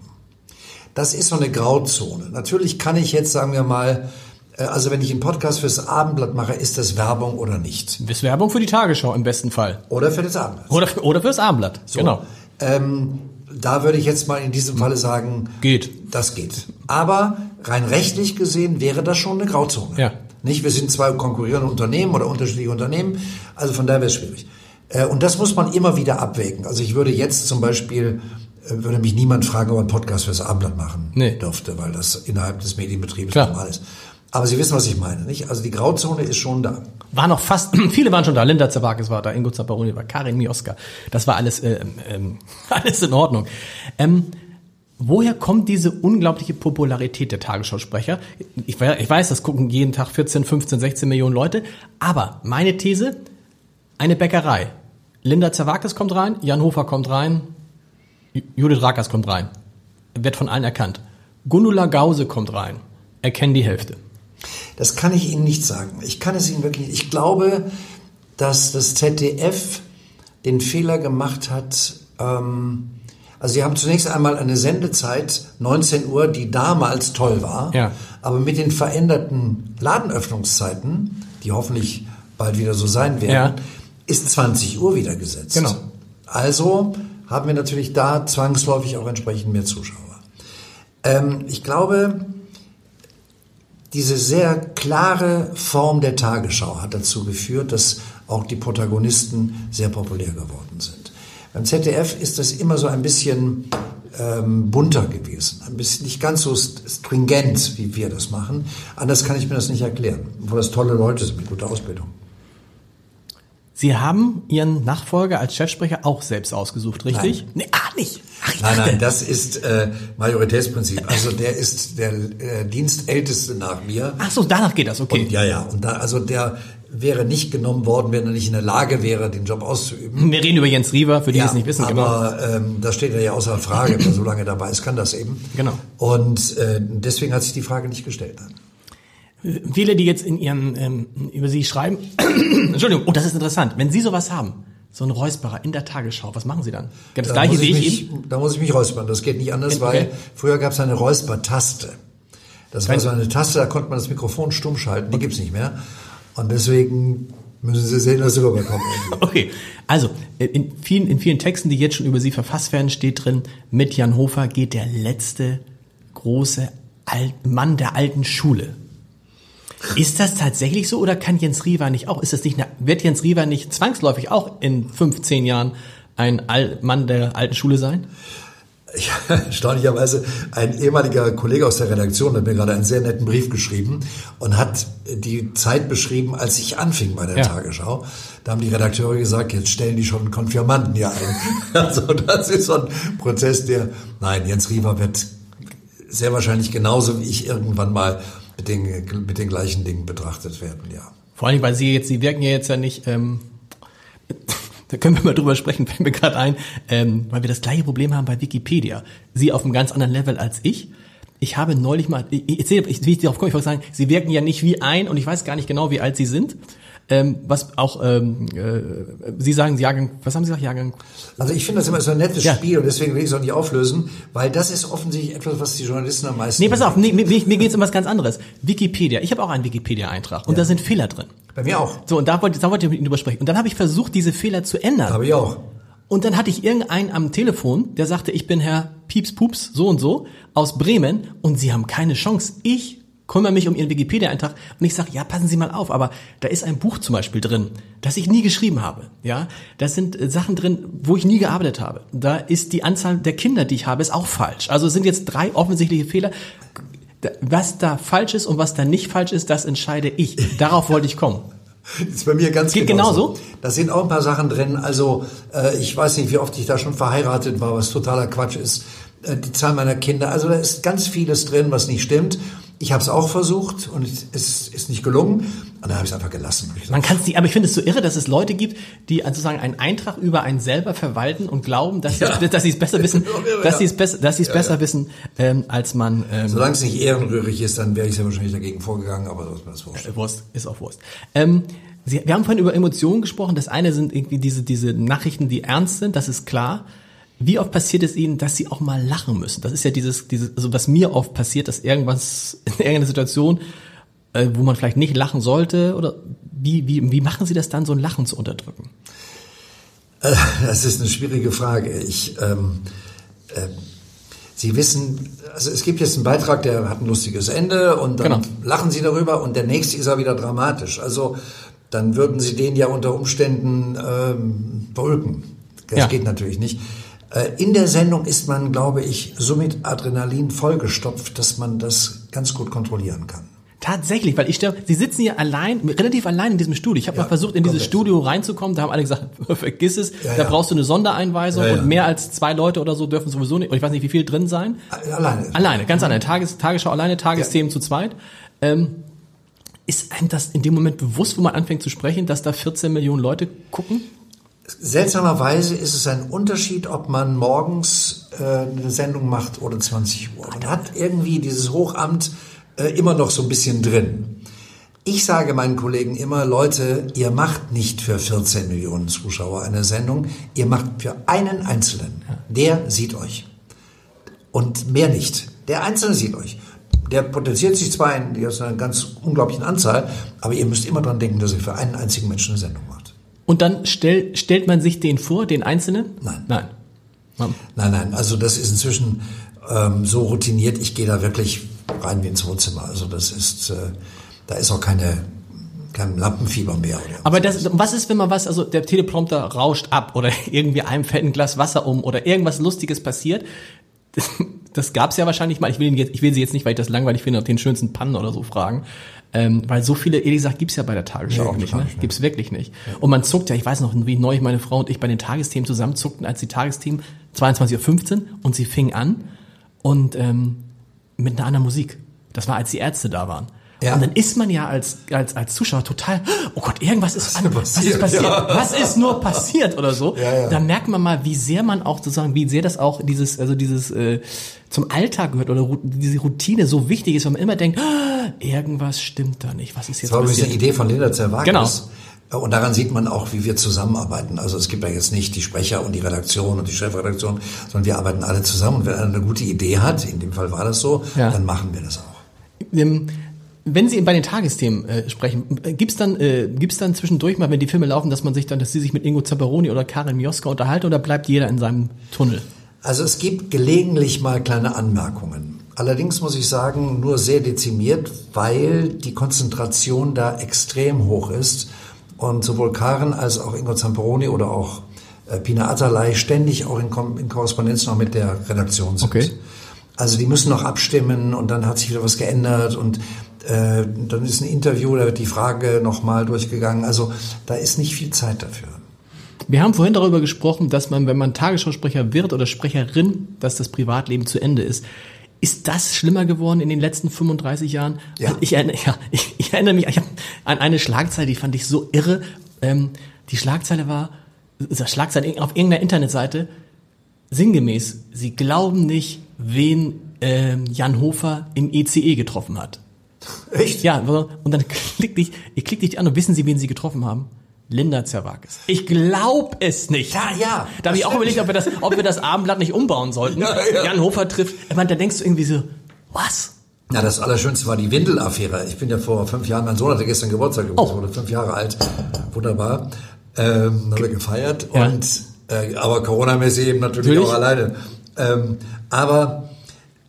Das ist so eine Grauzone. Natürlich kann ich jetzt, sagen wir mal, äh, also wenn ich einen Podcast fürs Abendblatt mache, ist das Werbung oder nicht? Das ist Werbung für die Tagesschau im besten Fall. Oder für das Abendblatt. Oder, für- oder fürs Abendblatt. So. Genau. Ähm, da würde ich jetzt mal in diesem Falle sagen, Geht. das geht. Aber rein rechtlich gesehen wäre das schon eine Grauzone. Ja. Nicht, wir sind zwei konkurrierende Unternehmen oder unterschiedliche Unternehmen, also von daher wäre es schwierig. Äh, und das muss man immer wieder abwägen. Also ich würde jetzt zum Beispiel, würde mich niemand fragen, ob er einen Podcast fürs Abendblatt machen Nee. dürfte, weil das innerhalb des Medienbetriebes Klar. normal ist. Aber Sie wissen, was ich meine, nicht? Also die Grauzone ist schon da. War noch fast, viele waren schon da. Linda Zerwakis war da, Ingo Zapparoni war, Karin Mioska. Das war alles, äh, ähm, alles in Ordnung. Ähm, woher kommt diese unglaubliche Popularität der Tagesschausprecher? Ich, ich weiß, das gucken jeden Tag 14, 15, 16 Millionen Leute. Aber meine These, eine Bäckerei. Linda Zerwakis kommt rein, Jan Hofer kommt rein, Judith Rakers kommt rein. Wird von allen erkannt. Gundula Gause kommt rein. Erkennen die Hälfte. Das kann ich Ihnen nicht sagen. Ich kann es Ihnen wirklich nicht. Ich glaube, dass das ZDF den Fehler gemacht hat. Ähm, also Sie haben zunächst einmal eine Sendezeit 19 Uhr, die damals toll war. Ja. Aber mit den veränderten Ladenöffnungszeiten, die hoffentlich bald wieder so sein werden, Ja. ist 20 Uhr wieder gesetzt. Genau. Also haben wir natürlich da zwangsläufig auch entsprechend mehr Zuschauer. Ähm, ich glaube, diese sehr klare Form der Tagesschau hat dazu geführt, dass auch die Protagonisten sehr populär geworden sind. Beim ZDF ist das immer so ein bisschen ähm, bunter gewesen, ein bisschen nicht ganz so st- stringent, wie wir das machen. Anders kann ich mir das nicht erklären, obwohl das tolle Leute sind mit guter Ausbildung. Sie haben Ihren Nachfolger als Chefsprecher auch selbst ausgesucht, richtig? Nein. Nee, ah, nicht. Ach, Nein, nein, das ist äh, Majoritätsprinzip. Also der ist der äh, Dienstälteste nach mir. Ach so, danach geht das, okay. Und, ja, ja. Und da, also der wäre nicht genommen worden, wenn er nicht in der Lage wäre, den Job auszuüben. Wir reden über Jens Riewer, für die, die es nicht wissen, genau. aber ähm, das steht ja außer Frage. Wer so lange dabei ist, kann das eben. Genau. Und äh, deswegen hat sich die Frage nicht gestellt. Viele, die jetzt in ihren, ähm, über Sie schreiben, Entschuldigung, oh, das ist interessant. Wenn Sie sowas haben, so ein Räusperer in der Tagesschau, was machen Sie dann? Das Da gleiche muss wie ich ich mich, eben? Da muss ich mich räuspern. Das geht nicht anders, Okay. weil früher gab es eine Räuspertaste. Das war so eine Taste, da konnte man das Mikrofon stumm schalten, die gibt's nicht mehr. Und deswegen müssen Sie sehen, dass Sie rüberkommen. Okay, also in vielen, in vielen Texten, die jetzt schon über Sie verfasst werden, steht drin, mit Jan Hofer geht der letzte große Alt Mann der alten Schule. Ist das tatsächlich so oder kann Jens Riewer nicht auch? Ist das nicht, wird Jens Riewer nicht zwangsläufig auch in 15 Jahren ein Al Mann der alten Schule sein? Ja, erstaunlicherweise ein ehemaliger Kollege aus der Redaktion hat mir gerade einen sehr netten Brief geschrieben und hat die Zeit beschrieben, als ich anfing bei der ja. Tagesschau. Da haben die Redakteure gesagt, jetzt stellen die schon Konfirmanden hier ein. Also das ist so ein Prozess, der, nein, Jens Riewer wird sehr wahrscheinlich genauso wie ich irgendwann mal mit den, mit den gleichen Dingen betrachtet werden, ja. Vor allem, weil Sie jetzt, Sie wirken ja jetzt ja nicht, ähm, da können wir mal drüber sprechen, fällt mir gerade ein, ähm, weil wir das gleiche Problem haben bei Wikipedia. Sie auf einem ganz anderen Level als ich. Ich habe neulich mal, ich, ich, ich, ich darauf komme, ich wollte sagen, Sie wirken ja nicht wie ein und ich weiß gar nicht genau, wie alt Sie sind. Ähm, was auch, ähm, äh, Sie sagen Jahrgang, was haben Sie gesagt, Jahrgang? Also ich finde das immer so ein nettes ja. Spiel und deswegen will ich es auch nicht auflösen, weil das ist offensichtlich etwas, was die Journalisten am meisten... Nee, pass auf, nee, mir, mir geht es um was ganz anderes. Wikipedia, ich habe auch einen Wikipedia-Eintrag und ja. da sind Fehler drin. Bei mir auch. So, und da wollte, da wollte ich mit Ihnen drüber sprechen. Und dann habe ich versucht, diese Fehler zu ändern. Habe ich auch. Und dann hatte ich irgendeinen am Telefon, der sagte, ich bin Herr Pieps Pups, so und so, aus Bremen und Sie haben keine Chance. Ich kümmere mich um Ihren Wikipedia-Eintrag und ich sage, ja, passen Sie mal auf, aber da ist ein Buch zum Beispiel drin, das ich nie geschrieben habe. Ja, da sind äh, Sachen drin, wo ich nie gearbeitet habe. Da ist die Anzahl der Kinder, die ich habe, ist auch falsch. Also es sind jetzt drei offensichtliche Fehler. Was da falsch ist und was da nicht falsch ist, das entscheide ich. Darauf wollte ich kommen. Das ist bei mir ganz Geht genauso. genauso. Da sind auch ein paar Sachen drin. Also äh, ich weiß nicht, wie oft ich da schon verheiratet war, was totaler Quatsch ist. Äh, die Zahl meiner Kinder. Also da ist ganz vieles drin, was nicht stimmt. Ich habe es auch versucht und es ist nicht gelungen. Und dann habe ich es einfach gelassen. Man kann es nicht, aber ich finde es so irre, dass es Leute gibt, die sozusagen einen Eintrag über einen selber verwalten und glauben, dass ja. sie dass sie es besser wissen, dass sie es besser, dass sie es ja, besser ja. wissen ähm, als man. Ähm, Solange es nicht ehrenrührig ist, dann wäre ich sehr wahrscheinlich dagegen vorgegangen. Aber das ist mir das Wurst. Äh, Wurst ist auch Wurst. Ähm, Sie, wir haben vorhin über Emotionen gesprochen. Das eine sind irgendwie diese diese Nachrichten, die ernst sind. Das ist klar. Wie oft passiert es Ihnen, dass Sie auch mal lachen müssen? Das ist ja dieses, dieses, also was mir oft passiert, dass irgendwas in irgendeiner Situation, äh, wo man vielleicht nicht lachen sollte, oder wie, wie, wie machen Sie das dann, so ein Lachen zu unterdrücken? Äh, das ist eine schwierige Frage. Ich, ähm, äh, Sie wissen, also es gibt jetzt einen Beitrag, der hat ein lustiges Ende und dann genau. lachen Sie darüber und der nächste ist ja wieder dramatisch. Also dann würden Sie den ja unter Umständen ähm, beulken. Das ja. geht natürlich nicht. Äh, in der Sendung ist man, glaube ich, so mit Adrenalin vollgestopft, dass man das ganz gut kontrollieren kann. Tatsächlich, weil ich stelle, Sie sitzen hier allein, relativ allein in diesem Studio. Ich habe ja, mal versucht, in dieses Studio reinzukommen. Da haben alle gesagt, vergiss es. Ja, da ja. brauchst du eine Sondereinweisung und mehr als zwei Leute oder so dürfen sowieso nicht. Und ich weiß nicht, wie viel drin sein. Alleine. Alleine, ganz alleine. Tages, Tagesschau alleine, Tagesthemen zu zweit. Ähm, ist einem das in dem Moment bewusst, wo man anfängt zu sprechen, dass da 14 Millionen Leute gucken? Seltsamerweise ist es ein Unterschied, ob man morgens äh, eine Sendung macht oder 20 Uhr. Man hat irgendwie dieses Hochamt äh, immer noch so ein bisschen drin. Ich sage meinen Kollegen immer, Leute, ihr macht nicht für 14 Millionen Zuschauer eine Sendung, ihr macht für einen Einzelnen. Der sieht euch. Und mehr nicht. Der Einzelne sieht euch. Der potenziert sich zwar in einer ganz unglaublichen Anzahl, aber ihr müsst immer dran denken, dass ihr für einen einzigen Menschen eine Sendung macht. Und dann stell, stellt man sich den vor, den Einzelnen? Nein. Nein. Nein, nein. Also das ist inzwischen ähm, so routiniert. Ich gehe da wirklich rein wie ins Wohnzimmer. Also das ist, äh, da ist auch keine kein Lampenfieber mehr. Aber das, was ist, wenn man was, also der Teleprompter rauscht ab oder irgendwie einem fällt ein Glas Wasser um oder irgendwas Lustiges passiert? Das, gab's ja wahrscheinlich mal. Ich will, ihn jetzt, ich will Sie jetzt nicht, weil ich das langweilig finde, auf den schönsten Pannen oder so fragen. Ähm, weil so viele, ehrlich gesagt, gibt's ja bei der Tagesschau nee, auch nicht. Ne? Nicht. Gibt's wirklich nicht. Ja. Und man zuckt ja, ich weiß noch, wie neu meine Frau und ich bei den Tagesthemen zusammenzuckten, als die Tagesthemen 22.15 Uhr und sie fing an und ähm, mit einer anderen Musik. Das war, als die Ärzte da waren. Ja. Und dann ist man ja als, als, als Zuschauer total, oh Gott, irgendwas ist, an, was ist passiert, ja. was ist nur passiert oder so. Ja, ja. Da merkt man mal, wie sehr man auch sozusagen, wie sehr das auch dieses, also dieses äh, zum Alltag gehört oder diese Routine so wichtig ist, wenn man immer denkt, oh, irgendwas stimmt da nicht, was ist jetzt das war passiert? eine Idee von Linda Zerwakis. Genau. Und daran sieht man auch, wie wir zusammenarbeiten. Also es gibt ja jetzt nicht die Sprecher und die Redaktion und die Chefredaktion, sondern wir arbeiten alle zusammen. Und wenn einer eine gute Idee hat, in dem Fall war das so, ja. dann machen wir das auch. Ähm, wenn Sie bei den Tagesthemen äh, sprechen, äh, gibt's dann äh, gibt's dann zwischendurch mal, wenn die Filme laufen, dass man sich dann, dass Sie sich mit Ingo Zapparoni oder Karin Mioska unterhalten oder bleibt jeder in seinem Tunnel? Also es gibt gelegentlich mal kleine Anmerkungen. Allerdings muss ich sagen, nur sehr dezimiert, weil die Konzentration da extrem hoch ist und sowohl Karin als auch Ingo Zamperoni oder auch äh, Pina Atalay ständig auch in, Kom in Korrespondenz noch mit der Redaktion sind. Okay. Also die müssen noch abstimmen und dann hat sich wieder was geändert und äh, dann ist ein Interview, da wird die Frage nochmal durchgegangen. Also da ist nicht viel Zeit dafür. Wir haben vorhin darüber gesprochen, dass man, wenn man Tagesschausprecher wird oder Sprecherin, dass das Privatleben zu Ende ist. Ist das schlimmer geworden in den letzten 35 Jahren? Ja. Ich, erinnere, ja, ich, ich erinnere mich ich an eine Schlagzeile, die fand ich so irre. Ähm, die Schlagzeile war, also Schlagzeile auf irgendeiner Internetseite, sinngemäß, sie glauben nicht, wen ähm, Jan Hofer im ECE getroffen hat. Echt? Ja, und dann klickte ich, ich klickte dich an und wissen Sie, wen Sie getroffen haben? Linda Zerwakis. Ich glaub es nicht. Ja, ja. Da habe ich auch überlegt, ob wir das, ob wir das Abendblatt nicht umbauen sollten. Ja, ja. Jan Hofer trifft. Ich meine, da denkst du irgendwie so, was? Na, das Allerschönste war die Windelaffäre. Ich bin ja vor fünf Jahren, mein Sohn hatte gestern Geburtstag, Oh. wurde fünf Jahre alt. Wunderbar. Ähm, haben wir gefeiert. Ja. Und, äh, aber Corona-mäßig eben natürlich, Natürlich. auch alleine. Ähm, aber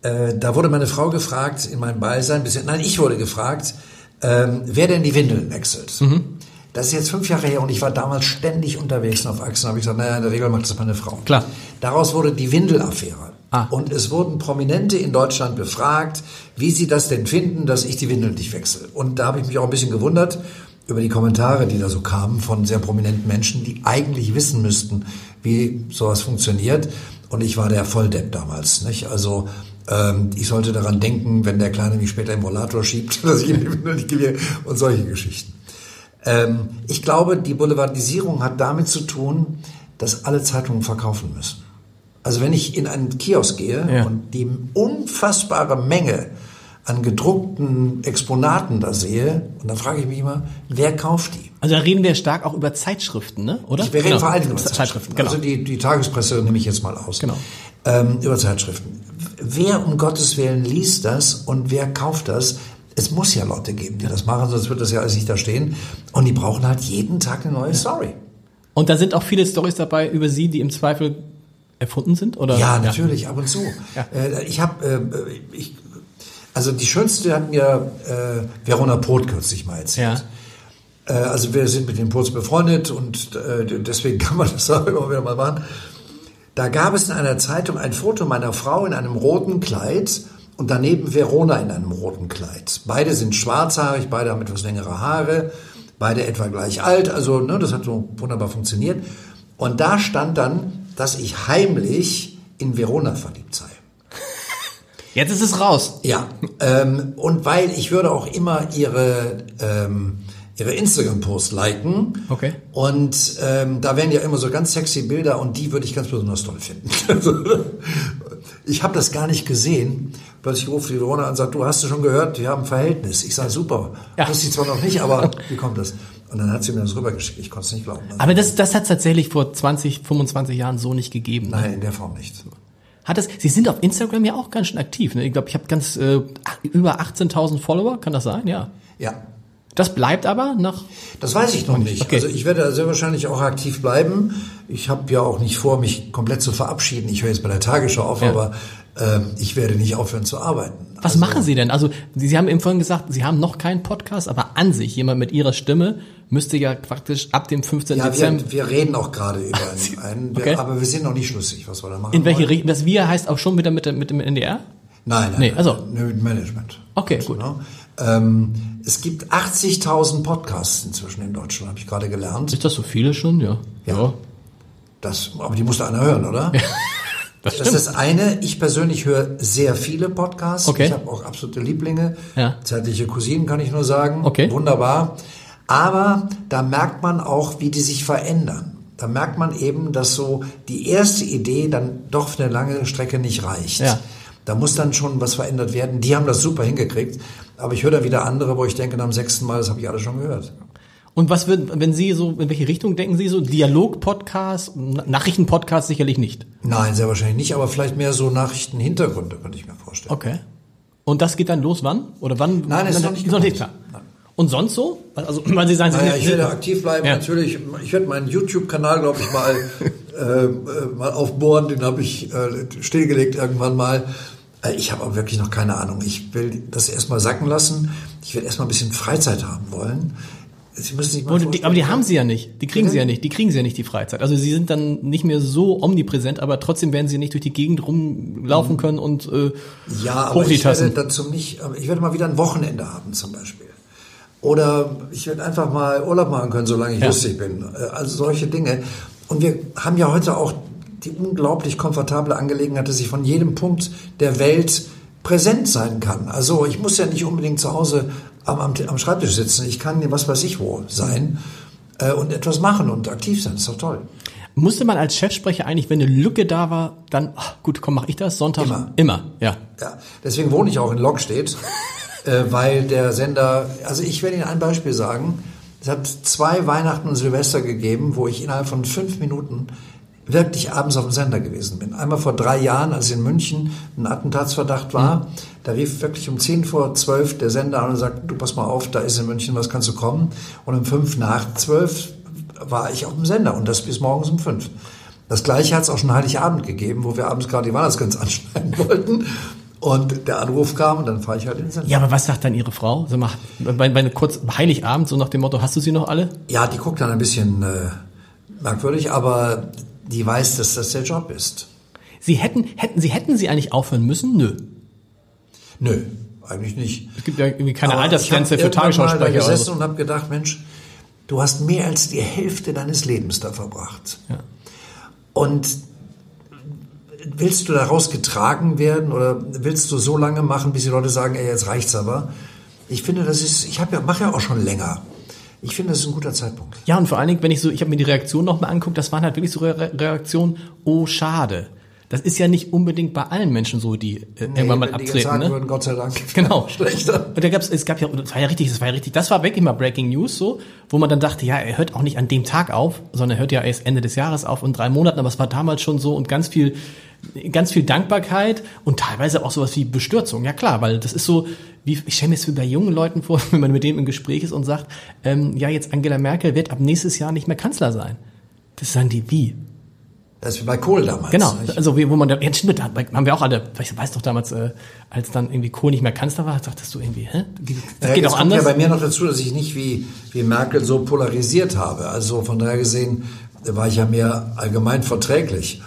äh, da wurde meine Frau gefragt, in meinem Beisein, nein, ich wurde gefragt, ähm, wer denn die Windeln wechselt. Mhm. Das ist jetzt fünf Jahre her und ich war damals ständig unterwegs und auf Achsen. habe ich gesagt, naja, in der Regel macht das meine Frau. Klar. Daraus wurde die Windelaffäre. Ah. Und es wurden Prominente in Deutschland befragt, wie sie das denn finden, dass ich die Windeln nicht wechsle. Und da habe ich mich auch ein bisschen gewundert über die Kommentare, die da so kamen von sehr prominenten Menschen, die eigentlich wissen müssten, wie sowas funktioniert. Und ich war der Volldepp damals. Nicht? Also ähm, ich sollte daran denken, wenn der Kleine mich später im Rollator schiebt, dass ich ihm Windeln nicht gebe und solche Geschichten. Ähm, ich glaube, die Boulevardisierung hat damit zu tun, dass alle Zeitungen verkaufen müssen. Also wenn ich in einen Kiosk gehe Ja. und die unfassbare Menge an gedruckten Exponaten da sehe, und dann frage ich mich immer, wer kauft die? Also da reden wir stark auch über Zeitschriften, ne? Oder? Ich, wir reden Genau. vor Dingen über Zeitschriften. Zeitschriften. Genau. Also die, die Tagespresse nehme ich jetzt mal aus. Genau. Ähm, über Zeitschriften. Wer um Gottes Willen liest das und wer kauft das? Es muss ja Leute geben, die das machen, sonst wird das ja alles nicht da stehen. Und die brauchen halt jeden Tag eine neue Story. Und da sind auch viele Stories dabei über Sie, die im Zweifel erfunden sind, oder? Ja, natürlich, ab und zu. Ja. Äh, ich habe, äh, ich, also die schönste hat mir äh, Verona Poth kürzlich mal erzählt. Ja. Äh, also wir sind mit den Poths befreundet und äh, deswegen kann man das auch immer wieder mal machen. Da gab es in einer Zeitung ein Foto meiner Frau in einem roten Kleid und daneben Verona in einem roten Kleid. Beide sind schwarzhaarig, beide haben etwas längere Haare, beide etwa gleich alt. Also ne, das hat so wunderbar funktioniert. Und da stand dann, dass ich heimlich in Verona verliebt sei. Jetzt ist es raus. Ja, ähm, und weil ich würde auch immer ihre, ähm, ihre Instagram-Post liken. Okay. Und ähm, da wären ja immer so ganz sexy Bilder und die würde ich ganz besonders toll finden. Ich habe das gar nicht gesehen. Plötzlich ruft die Verona an und sagt, du hast du schon gehört, wir haben ein Verhältnis. Ich sage, super. Ja. Wusste ich zwar noch nicht, aber wie kommt das? Und dann hat sie mir das rübergeschickt. Ich konnte es nicht glauben. Aber das, das hat es tatsächlich vor 20, 25 Jahren so nicht gegeben. Ne? Nein, in der Form nicht. Hat das, Sie sind auf Instagram ja auch ganz schön aktiv. Ne? Ich glaube, ich habe ganz äh, über 18.000 Follower, kann das sein? Ja. Ja. Das bleibt aber nach. Das weiß ich noch nicht. Okay. Also ich werde sehr wahrscheinlich auch aktiv bleiben. Ich habe ja auch nicht vor, mich komplett zu verabschieden. Ich höre jetzt bei der Tagesschau auf, Ja. aber ähm, ich werde nicht aufhören zu arbeiten. Was also, machen Sie denn? Also Sie, Sie haben eben vorhin gesagt, Sie haben noch keinen Podcast, aber an sich jemand mit Ihrer Stimme müsste ja praktisch ab dem 15. Ja, Dezember. wir, wir reden auch gerade über einen, einen wir, Okay. aber wir sind noch nicht schlüssig, was wir da machen. In welche. Richtung? Das Wir heißt auch schon wieder mit, dem- mit dem NDR? Nein, nein, Nee, also- mit Management. Okay, gut. Genau. Ähm, es gibt 80.000 Podcasts inzwischen in Deutschland, habe ich gerade gelernt. Ist das so viele schon? Ja. Ja. Das, aber die musste einer hören, oder? das Das stimmt. ist das eine. Ich persönlich höre sehr viele Podcasts. Okay. Ich habe auch absolute Lieblinge. Ja. Zeitliche Cousinen kann ich nur sagen. Okay. Wunderbar. Aber da merkt man auch, wie die sich verändern. Da merkt man eben, dass so die erste Idee dann doch für eine lange Strecke nicht reicht. Ja. Da muss dann schon was verändert werden. Die haben das super hingekriegt. Aber ich höre da wieder andere, wo ich denke, dem sechsten Mal, das habe ich alle schon gehört. Und was wird, wenn Sie so, in welche Richtung denken Sie so? Dialog-Podcast, Na- Nachrichten-Podcast sicherlich nicht. Nein, sehr wahrscheinlich nicht, aber vielleicht mehr so Nachrichtenhintergründe, könnte ich mir vorstellen. Okay. Und das geht dann los wann? Oder wann? Nein, ist Nein, noch nicht ist noch nicht klar. Und sonst so? Also, weil Sie sagen, Sie Naja, sind- ich werde aktiv bleiben, Ja. natürlich. Ich werde meinen YouTube-Kanal, glaube ich, mal, äh, äh, mal aufbohren. Den habe ich äh, stillgelegt irgendwann mal. Äh, ich habe aber wirklich noch keine Ahnung. Ich will das erstmal sacken lassen. Ich werde erstmal ein bisschen Freizeit haben wollen. Sie müssen sich mal die, aber die haben sie ja nicht. Die kriegen Bitte? sie ja nicht. Die kriegen sie ja nicht die Freizeit. Also sie sind dann nicht mehr so omnipräsent, aber trotzdem werden sie nicht durch die Gegend rumlaufen können und äh, Ja, aber ich werde dazu nicht, aber ich werde mal wieder ein Wochenende haben zum Beispiel. Oder ich werde einfach mal Urlaub machen können, solange ich Ja. lustig bin. Äh, Also solche Dinge. Und wir haben ja heute auch die unglaublich komfortable Angelegenheit, dass ich von jedem Punkt der Welt präsent sein kann. Also ich muss ja nicht unbedingt zu Hause am, am, am Schreibtisch sitzen. Ich kann was weiß ich wo sein äh, und etwas machen und aktiv sein. ist doch toll. Musste man als Chefsprecher eigentlich, wenn eine Lücke da war, dann, ach, gut, komm, mach ich das? Sonntag? Immer. Immer, ja. Ja, deswegen wohne ich auch in Lockstedt, weil der Sender, also ich werde Ihnen ein Beispiel sagen. Es hat zwei Weihnachten und Silvester gegeben, wo ich innerhalb von fünf Minuten wirklich abends auf dem Sender gewesen bin. Einmal vor drei Jahren, als in München ein Attentatsverdacht war, da rief wirklich um zehn vor zwölf der Sender an und sagte, du pass mal auf, da ist in München, was kannst du kommen? Und um fünf nach zwölf war ich auf dem Sender und das bis morgens um fünf. Das gleiche hat es auch schon Heiligabend gegeben, wo wir abends gerade die Weihnachtsgans anschneiden wollten. Und der Anruf kam und dann fahre ich halt in den Sender. Ja, aber was sagt dann Ihre Frau? Sag mal, bei, bei kurz Heiligabend, so nach dem Motto, hast du sie noch alle? Ja, die guckt dann ein bisschen äh, merkwürdig, aber die weiß, dass das der Job ist. Sie hätten, hätten, sie hätten sie eigentlich aufhören müssen? Nö. Nö, eigentlich nicht. Es gibt ja irgendwie keine Aber Altersgrenze ich für Tagesschausprecher oder gesessen so. und habe gedacht, Mensch, du hast mehr als die Hälfte deines Lebens da verbracht. Ja. Und willst du daraus getragen werden oder willst du so lange machen, bis die Leute sagen, ey, jetzt reicht's aber? Ich finde, das ist, ich habe ja, mache ja auch schon länger. Ich finde, das ist ein guter Zeitpunkt. Ja, und vor allen Dingen, wenn ich so, ich habe mir die Reaktion nochmal angeguckt, das waren halt wirklich so Re Reaktionen, oh, schade. Das ist ja nicht unbedingt bei allen Menschen so, die äh, irgendwann mal wenn die abtreten, sagen ne? würden, Gott sei Dank. Genau. Schlechter. Und da gab's, es gab ja, das war ja richtig, das war ja richtig, das war wirklich mal Breaking News so, wo man dann dachte, ja, er hört auch nicht an dem Tag auf, sondern er hört ja erst Ende des Jahres auf in drei Monaten, aber es war damals schon so und ganz viel, ganz viel Dankbarkeit und teilweise auch sowas wie Bestürzung. Ja klar, weil das ist so, wie, ich stelle mir es wie bei jungen Leuten vor, wenn man mit dem im Gespräch ist und sagt, ähm, ja, jetzt Angela Merkel wird ab nächstes Jahr nicht mehr Kanzler sein. Das sagen die wie? Das ist wie bei Kohl damals. Genau, nicht? also wie, wo man da, ja, stimmt, haben wir auch alle, ich weiß doch damals, äh, als dann irgendwie Kohl nicht mehr Kanzler war, dachtest du irgendwie, hä? Das Ja, geht auch kommt anders. ja bei mir noch dazu, dass ich nicht wie, wie Merkel so polarisiert habe. Also von daher gesehen war ich ja mehr allgemein verträglich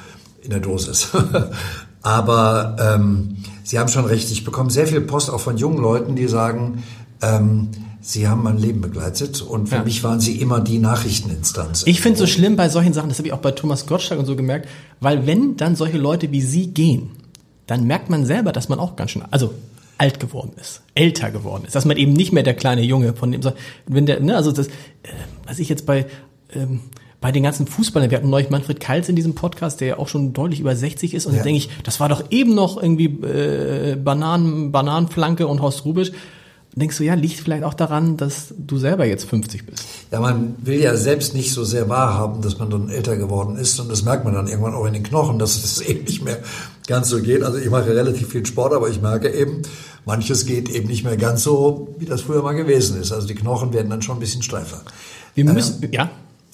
in der Dosis. Aber ähm, Sie haben schon recht, ich bekomme sehr viel Post auch von jungen Leuten, die sagen, ähm, Sie haben mein Leben begleitet und für Ja. mich waren Sie immer die Nachrichteninstanz. Ich finde so schlimm bei solchen Sachen, das habe ich auch bei Thomas Gottschalk und so gemerkt, weil wenn dann solche Leute wie Sie gehen, dann merkt man selber, dass man auch ganz schön, also alt geworden ist, älter geworden ist, dass man eben nicht mehr der kleine Junge von dem, wenn der, ne, also das, äh, was ich jetzt bei, ähm, bei den ganzen Fußballern, wir hatten neulich Manfred Kals in diesem Podcast, der ja auch schon deutlich über 60 ist, und Ja. da denke ich, das war doch eben noch irgendwie äh, Bananen, Bananenflanke und Horst Rubisch. Denkst du, ja, liegt vielleicht auch daran, dass du selber jetzt 50 bist. Ja, man will ja selbst nicht so sehr wahrhaben, dass man dann älter geworden ist und das merkt man dann irgendwann auch in den Knochen, dass es eben nicht mehr ganz so geht. Also ich mache relativ viel Sport, aber ich merke eben, manches geht eben nicht mehr ganz so, wie das früher mal gewesen ist. Also die Knochen werden dann schon ein bisschen steifer. Wir müssen, ja,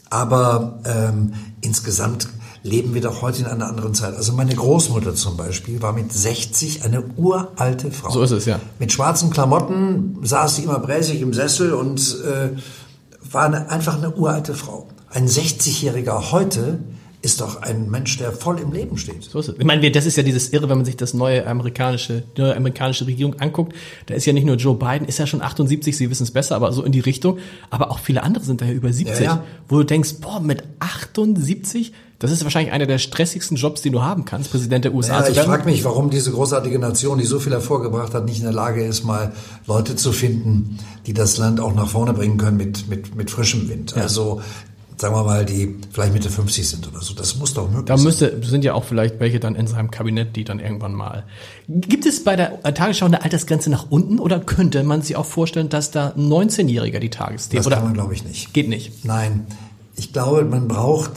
Aber ähm, insgesamt leben wir doch heute in einer anderen Zeit. Also meine Großmutter zum Beispiel war mit 60 eine uralte Frau. So ist es, ja. Mit schwarzen Klamotten saß sie immer bräsig im Sessel und äh, war eine, einfach eine uralte Frau. Ein 60-Jähriger heute ist doch ein Mensch, der voll im Leben steht. So ist es. Ich meine, das ist ja dieses Irre, wenn man sich das neue amerikanische, die neue amerikanische Regierung anguckt. Da ist ja nicht nur Joe Biden, ist ja schon 78, Sie wissen es besser, aber so in die Richtung. Aber auch viele andere sind da ja über 70, Ja, ja. wo du denkst, boah, mit 78, das ist wahrscheinlich einer der stressigsten Jobs, den du haben kannst, Präsident der USA Ja, ich frage mich, warum diese großartige Nation, die so viel hervorgebracht hat, nicht in der Lage ist, mal Leute zu finden, die das Land auch nach vorne bringen können mit, mit, mit frischem Wind. Also sagen wir mal, die vielleicht Mitte 50 sind oder so. Das muss doch möglich Da sein. müsste, sind ja auch vielleicht welche dann in seinem Kabinett, die dann irgendwann mal. Gibt es bei der Tagesschau eine Altersgrenze nach unten oder könnte man sich auch vorstellen, dass da 19-Jähriger die Tagesthemen Das oder kann man, glaube ich, nicht. geht nicht? Nein, ich glaube, man braucht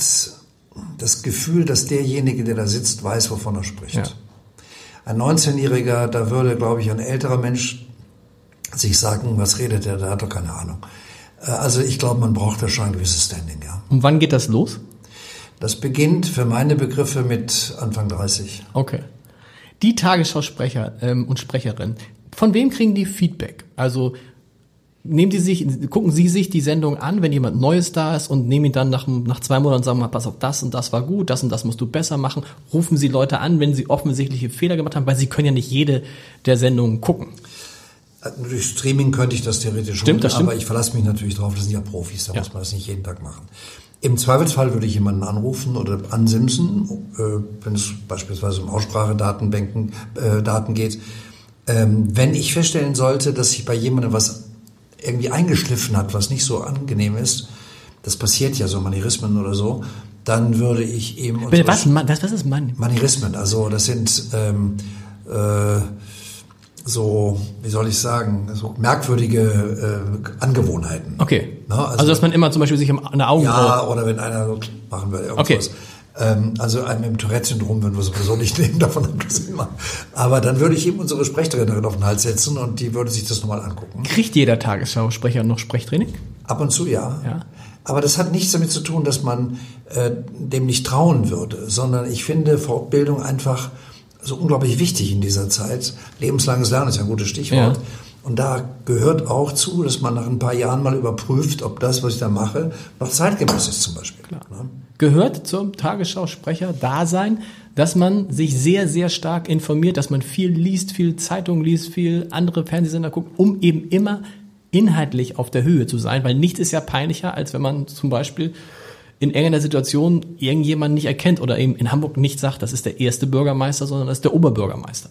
das Gefühl, dass derjenige, der da sitzt, weiß, wovon er spricht. Ja. Ein 19-Jähriger, da würde, glaube ich, ein älterer Mensch sich sagen, was redet der, der hat doch keine Ahnung. Äh, also ich glaube, man braucht da schon ein gewisses Standing, ja. Und wann geht das los? Das beginnt für meine Begriffe mit Anfang 30. Okay. Die Tagesschausprecher ähm, und Sprecherinnen, von wem kriegen die Feedback? Also nehmen Sie sich, gucken Sie sich die Sendung an, wenn jemand Neues da ist und nehmen ihn dann nach, nach zwei Monaten und sagen mal, pass auf, das und das war gut, das und das musst du besser machen. Rufen Sie Leute an, wenn sie offensichtliche Fehler gemacht haben, weil Sie können ja nicht jede der Sendungen gucken. Durch Streaming könnte ich das theoretisch stimmt, das stimmt. aber ich verlasse mich natürlich darauf, das sind ja Profis, da ja. muss man das nicht jeden Tag machen. Im Zweifelsfall würde ich jemanden anrufen oder ansimsen, äh, wenn es beispielsweise um Aussprachedatenbanken äh, Daten geht. Ähm, wenn ich feststellen sollte, dass sich bei jemandem was irgendwie eingeschliffen hat, was nicht so angenehm ist, das passiert ja so Manierismen oder so, dann würde ich eben... Was, was, was ist Man Manierismen? Also das sind ähm, äh, so, wie soll ich sagen, so merkwürdige äh, Angewohnheiten. Okay. Na, also, also, dass man immer zum Beispiel sich an der Augen Ja, oder wenn einer so machen würde, irgendwas. Okay. Ähm, also einem im Tourette-Syndrom würden wir sowieso nicht nehmen, davon abgesehen. Aber dann würde ich ihm unsere Sprechtrainerin auf den Hals setzen und die würde sich das nochmal angucken. Kriegt jeder Tagesschausprecher noch Sprechtraining? Ab und zu ja. ja. Aber das hat nichts damit zu tun, dass man äh, dem nicht trauen würde, sondern ich finde Fortbildung einfach so unglaublich wichtig in dieser Zeit. Lebenslanges Lernen ist ja ein gutes Stichwort. Ja. Und da gehört auch zu, dass man nach ein paar Jahren mal überprüft, ob das, was ich da mache, noch zeitgemäß ist zum Beispiel. Klar. Ne? Gehört zum Tagesschausprecher-Dasein, dass man sich sehr, sehr stark informiert, dass man viel liest, viel Zeitung liest, viel andere Fernsehsender guckt, um eben immer inhaltlich auf der Höhe zu sein, weil nichts ist ja peinlicher, als wenn man zum Beispiel in irgendeiner Situation irgendjemanden nicht erkennt oder eben in Hamburg nicht sagt, das ist der erste Bürgermeister, sondern das ist der Oberbürgermeister.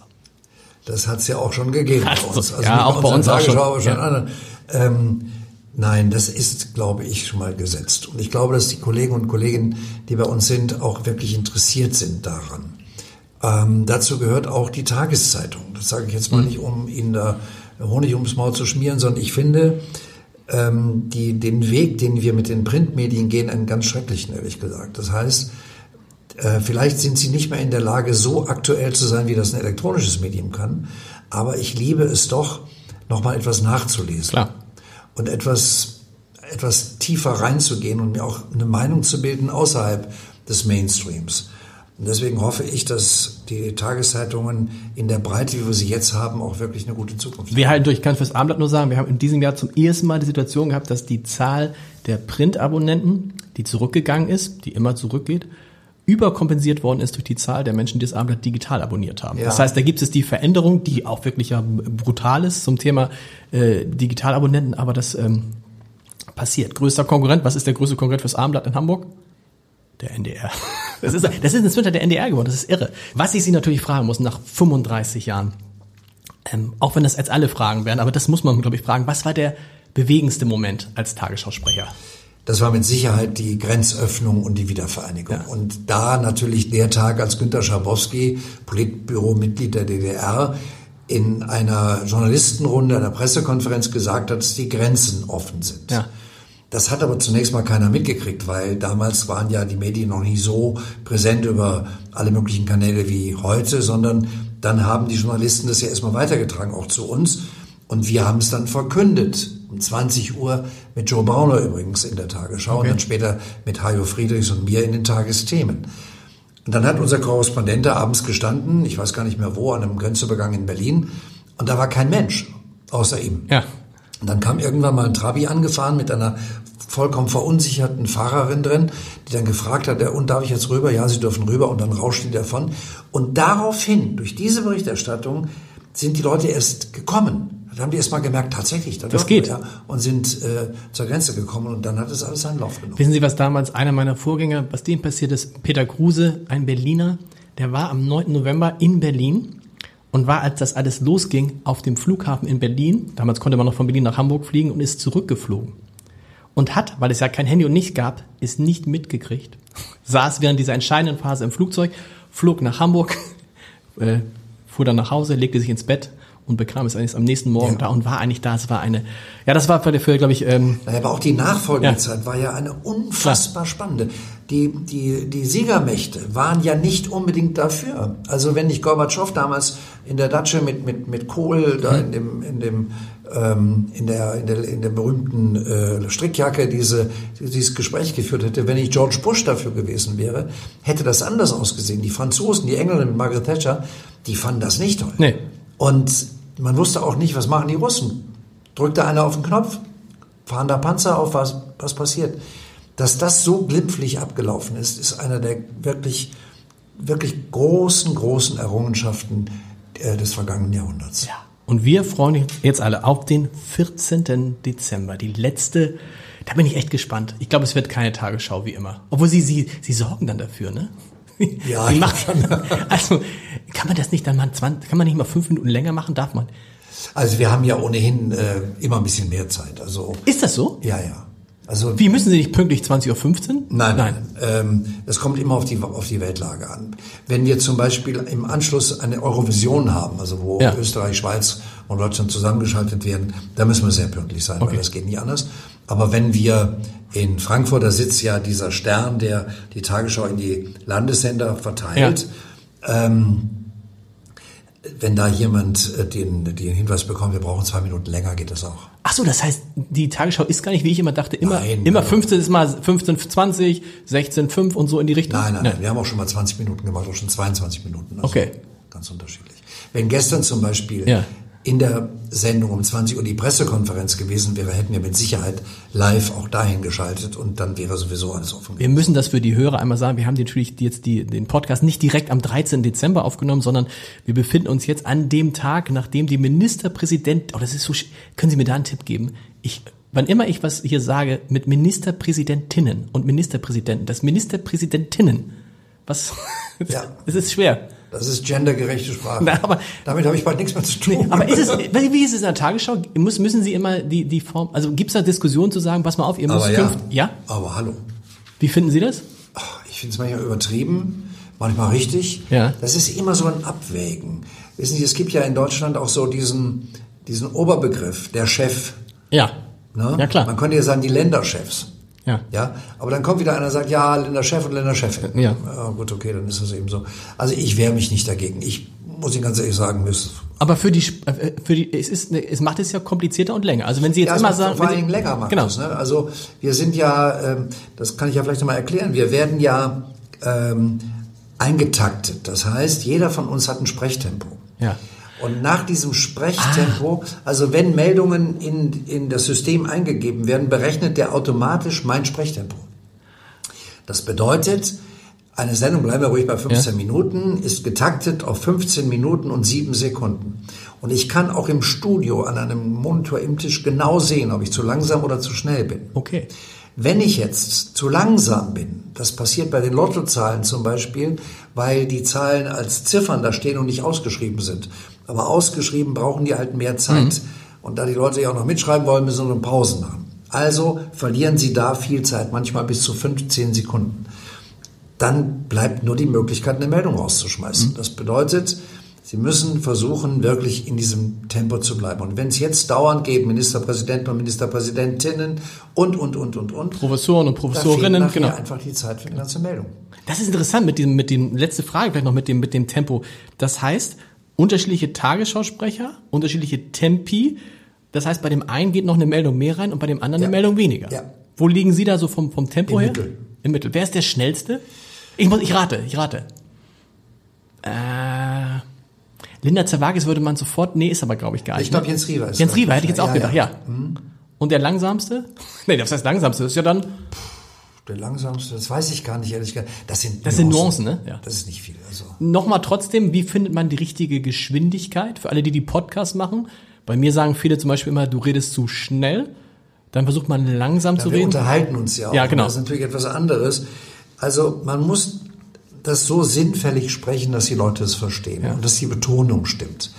Das hat es ja auch schon gegeben bei uns. Also ja, auch bei uns auch schon. Aber schon ja. ähm, nein, das ist, glaube ich, schon mal gesetzt. Und ich glaube, dass die Kollegen und Kolleginnen, die bei uns sind, auch wirklich interessiert sind daran. Ähm, dazu gehört auch die Tageszeitung. Das sage ich jetzt mal mhm. nicht, um Ihnen da Honig ums Maul zu schmieren, sondern ich finde, ähm, die, den Weg, den wir mit den Printmedien gehen, einen ganz schrecklichen, ehrlich gesagt. Das heißt, äh, vielleicht sind sie nicht mehr in der Lage, so aktuell zu sein, wie das ein elektronisches Medium kann. Aber ich liebe es doch, nochmal etwas nachzulesen. Klar. Und etwas, etwas tiefer reinzugehen und mir auch eine Meinung zu bilden außerhalb des Mainstreams. Und deswegen hoffe ich, dass die Tageszeitungen in der Breite, wie wir sie jetzt haben, auch wirklich eine gute Zukunft haben. Wir halten durch, ich kann fürs Abendblatt nur sagen, wir haben in diesem Jahr zum ersten Mal die Situation gehabt, dass die Zahl der Printabonnenten, die zurückgegangen ist, die immer zurückgeht, überkompensiert worden ist durch die Zahl der Menschen, die das Abendblatt digital abonniert haben. Ja. Das heißt, da gibt es die Veränderung, die auch wirklich ja brutal ist zum Thema äh, Digitalabonnenten, aber das ähm, passiert. Größter Konkurrent, was ist der größte Konkurrent fürs Abendblatt in Hamburg? Der NDR. Das ist, das ist inzwischen der NDR geworden, das ist irre. Was ich Sie natürlich fragen muss, nach 35 Jahren, ähm, auch wenn das als alle Fragen werden, aber das muss man, glaube ich, fragen, was war der bewegendste Moment als Tagesschausprecher? Das war mit Sicherheit die Grenzöffnung und die Wiedervereinigung. Ja. Und da natürlich der Tag, als Günter Schabowski, Politbüro-Mitglied der DDR, in einer Journalistenrunde, einer Pressekonferenz gesagt hat, dass die Grenzen offen sind. Ja. Das hat aber zunächst mal keiner mitgekriegt, weil damals waren ja die Medien noch nicht so präsent über alle möglichen Kanäle wie heute, sondern dann haben die Journalisten das ja erstmal weitergetragen, auch zu uns. Und wir haben es dann verkündet. Um 20 Uhr mit Joe Brauner übrigens in der Tagesschau okay. und dann später mit Hajo Friedrichs und mir in den Tagesthemen. Und dann hat unser Korrespondent da abends gestanden, ich weiß gar nicht mehr wo, an einem Grenzübergang in Berlin. Und da war kein Mensch außer ihm. Ja. Und dann kam irgendwann mal ein Trabi angefahren mit einer vollkommen verunsicherten Fahrerin drin, die dann gefragt hat, und darf ich jetzt rüber? Ja, Sie dürfen rüber. Und dann rauscht die davon. Und daraufhin, durch diese Berichterstattung, sind die Leute erst gekommen. Da haben die erst mal gemerkt, tatsächlich, da das geht. Wir, ja, und sind äh, zur Grenze gekommen und dann hat es alles seinen Lauf genommen. Wissen Sie, was damals einer meiner Vorgänger, was dem passiert ist? Peter Kruse, ein Berliner, der war am 9. November in Berlin und war, als das alles losging, auf dem Flughafen in Berlin. Damals konnte man noch von Berlin nach Hamburg fliegen und ist zurückgeflogen. Und hat, weil es ja kein Handy und nicht gab, ist nicht mitgekriegt. Saß während dieser entscheidenden Phase im Flugzeug, flog nach Hamburg, äh, fuhr dann nach Hause, legte sich ins Bett und bekam es eigentlich am nächsten Morgen ja. da und war eigentlich da. Es war eine, ja, das war für, glaube ich. Ähm, aber auch die Nachfolgezeit ja. war ja eine unfassbar Klar. spannende. Die, die, die Siegermächte waren ja nicht unbedingt dafür. Also wenn nicht Gorbatschow damals in der Datsche mit, mit, mit Kohl da mhm. in dem, in dem, ähm, in der, in der, in der berühmten äh, Strickjacke diese, dieses Gespräch geführt hätte, wenn nicht George Bush dafür gewesen wäre, hätte das anders ausgesehen. Die Franzosen, die Engländer mit Margaret Thatcher, die fanden das nicht toll. Nee. Und man wusste auch nicht, was machen die Russen. Drückt da einer auf den Knopf, fahren da Panzer auf, was, was passiert. Dass das so glimpflich abgelaufen ist, ist einer der wirklich, wirklich großen, großen Errungenschaften äh, des vergangenen Jahrhunderts. Ja. Und wir freuen uns jetzt alle auf den 14. Dezember, die letzte. Da bin ich echt gespannt. Ich glaube, es wird keine Tagesschau wie immer. Obwohl sie, sie, sie sorgen dann dafür, ne? Ja, die macht, also kann man das nicht dann mal 20, kann man nicht mal fünf Minuten länger machen? Darf man? Also wir haben ja ohnehin äh, immer ein bisschen mehr Zeit. Also ist das so? Ja, ja. Also wie müssen Sie nicht pünktlich 20.15 Uhr? Nein, nein. Ähm, es kommt immer auf die auf die Weltlage an. Wenn wir zum Beispiel im Anschluss eine Eurovision haben, also wo ja. Österreich, Schweiz und Deutschland zusammengeschaltet werden, da müssen wir sehr pünktlich sein, okay. weil das geht nicht anders. Aber wenn wir in Frankfurt, da sitzt ja dieser Stern, der die Tagesschau in die Landessender verteilt. Ja. Ähm, wenn da jemand äh, den, den Hinweis bekommt, wir brauchen zwei Minuten länger, geht das auch. Ach so, das heißt, die Tagesschau ist gar nicht, wie ich immer dachte, immer, nein, immer 15 ist mal 15, 20, 16, 5 und so in die Richtung. Nein, nein, nein, wir haben auch schon mal 20 Minuten gemacht, auch schon 22 Minuten. Also okay. Ganz unterschiedlich. Wenn gestern zum Beispiel ja in der Sendung um 20 Uhr die Pressekonferenz gewesen wäre, hätten wir mit Sicherheit live auch dahin geschaltet und dann wäre sowieso alles offen. Wir müssen das für die Hörer einmal sagen. Wir haben natürlich jetzt die, den Podcast nicht direkt am 13. Dezember aufgenommen, sondern wir befinden uns jetzt an dem Tag, nachdem die Ministerpräsident, oh, das ist so, können Sie mir da einen Tipp geben? Ich, wann immer ich was hier sage mit Ministerpräsidentinnen und Ministerpräsidenten, das Ministerpräsidentinnen, was, ja. es ist schwer. Das ist gendergerechte Sprache. Na, aber, Damit habe ich bald nichts mehr zu tun. Nee, aber ist es, wie ist es in der Tagesschau? Muss, müssen Sie immer die, die Form, also gibt es da Diskussionen zu sagen, pass mal auf, ihr müsst ja, ja? Aber hallo. Wie finden Sie das? Ich finde es manchmal übertrieben, manchmal richtig. Ja. Das ist immer so ein Abwägen. Wissen Sie, es gibt ja in Deutschland auch so diesen, diesen Oberbegriff, der Chef. Ja. Ne? Ja, klar. Man könnte ja sagen, die Länderchefs. Ja. ja. Aber dann kommt wieder einer und sagt, ja, Länderchef und Länderchefin. Ja. ja. Gut, okay, dann ist das eben so. Also ich wehre mich nicht dagegen. Ich muss Ihnen ganz ehrlich sagen, müsste. aber für die, äh, für die, es ist, es macht es ja komplizierter und länger. Also wenn Sie jetzt ja, immer sagen, vor allen Dingen länger macht genau. Das, ne? Also wir sind ja, ähm, das kann ich ja vielleicht nochmal erklären. Wir werden ja ähm, eingetaktet. Das heißt, jeder von uns hat ein Sprechtempo. Ja. Und nach diesem Sprechtempo, ah. also wenn Meldungen in, in das System eingegeben werden, berechnet der automatisch mein Sprechtempo. Das bedeutet, eine Sendung, bleiben wir ruhig bei 15 ja. Minuten, ist getaktet auf 15 Minuten und 7 Sekunden. Und ich kann auch im Studio an einem Monitor im Tisch genau sehen, ob ich zu langsam oder zu schnell bin. Okay. Wenn ich jetzt zu langsam bin, das passiert bei den Lottozahlen zum Beispiel, weil die Zahlen als Ziffern da stehen und nicht ausgeschrieben sind. Aber ausgeschrieben brauchen die halt mehr Zeit. Mhm. Und da die Leute ja auch noch mitschreiben wollen, müssen sie eine Pause machen. Also verlieren sie da viel Zeit, manchmal bis zu 15 Sekunden. Dann bleibt nur die Möglichkeit, eine Meldung rauszuschmeißen. Mhm. Das bedeutet, Sie müssen versuchen, wirklich in diesem Tempo zu bleiben. Und wenn es jetzt dauernd geht, Ministerpräsidenten und Ministerpräsidentinnen und, und, und, und, und. Professoren und Professorinnen, da genau. einfach die Zeit für die ganze Meldung. Das ist interessant mit dem, mit dem, letzte Frage vielleicht noch mit dem, mit dem Tempo. Das heißt, unterschiedliche Tagesschausprecher, unterschiedliche Tempi. Das heißt, bei dem einen geht noch eine Meldung mehr rein und bei dem anderen ja. eine Meldung weniger. Ja. Wo liegen Sie da so vom, vom Tempo Im her? Mittel. Im Mittel. Wer ist der schnellste? Ich muss, ich rate, ich rate. Äh, Linda Zerwagis würde man sofort, nee, ist aber glaube ich gar nicht. Ich glaube ne? Jens Riewer ist Jens Riewer hätte ich jetzt auch ja, gedacht, ja. Mhm. Und der langsamste? Nee, das heißt langsamste ist ja dann. Der langsamste, das weiß ich gar nicht, ehrlich gesagt. Das sind Das sind Nuancen, ne? Ja. Das ist nicht viel. Also. Nochmal trotzdem, wie findet man die richtige Geschwindigkeit für alle, die die Podcasts machen? Bei mir sagen viele zum Beispiel immer, du redest zu schnell. Dann versucht man langsam ja, zu wir reden. Wir unterhalten uns ja auch. Ja, genau. Das ist natürlich etwas anderes. Also man muss das so sinnfällig sprechen, dass die Leute es verstehen ja. und dass die Betonung stimmt.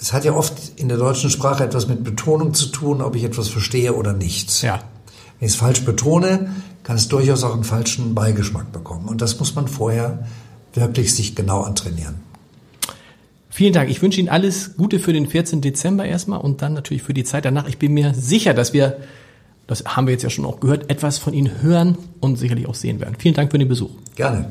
Es hat ja oft in der deutschen Sprache etwas mit Betonung zu tun, ob ich etwas verstehe oder nicht. Ja. Wenn ich es falsch betone, kann es durchaus auch einen falschen Beigeschmack bekommen. Und das muss man vorher wirklich sich genau antrainieren. Vielen Dank. Ich wünsche Ihnen alles Gute für den 14. Dezember erstmal und dann natürlich für die Zeit danach. Ich bin mir sicher, dass wir, das haben wir jetzt ja schon auch gehört, etwas von Ihnen hören und sicherlich auch sehen werden. Vielen Dank für den Besuch. Gerne.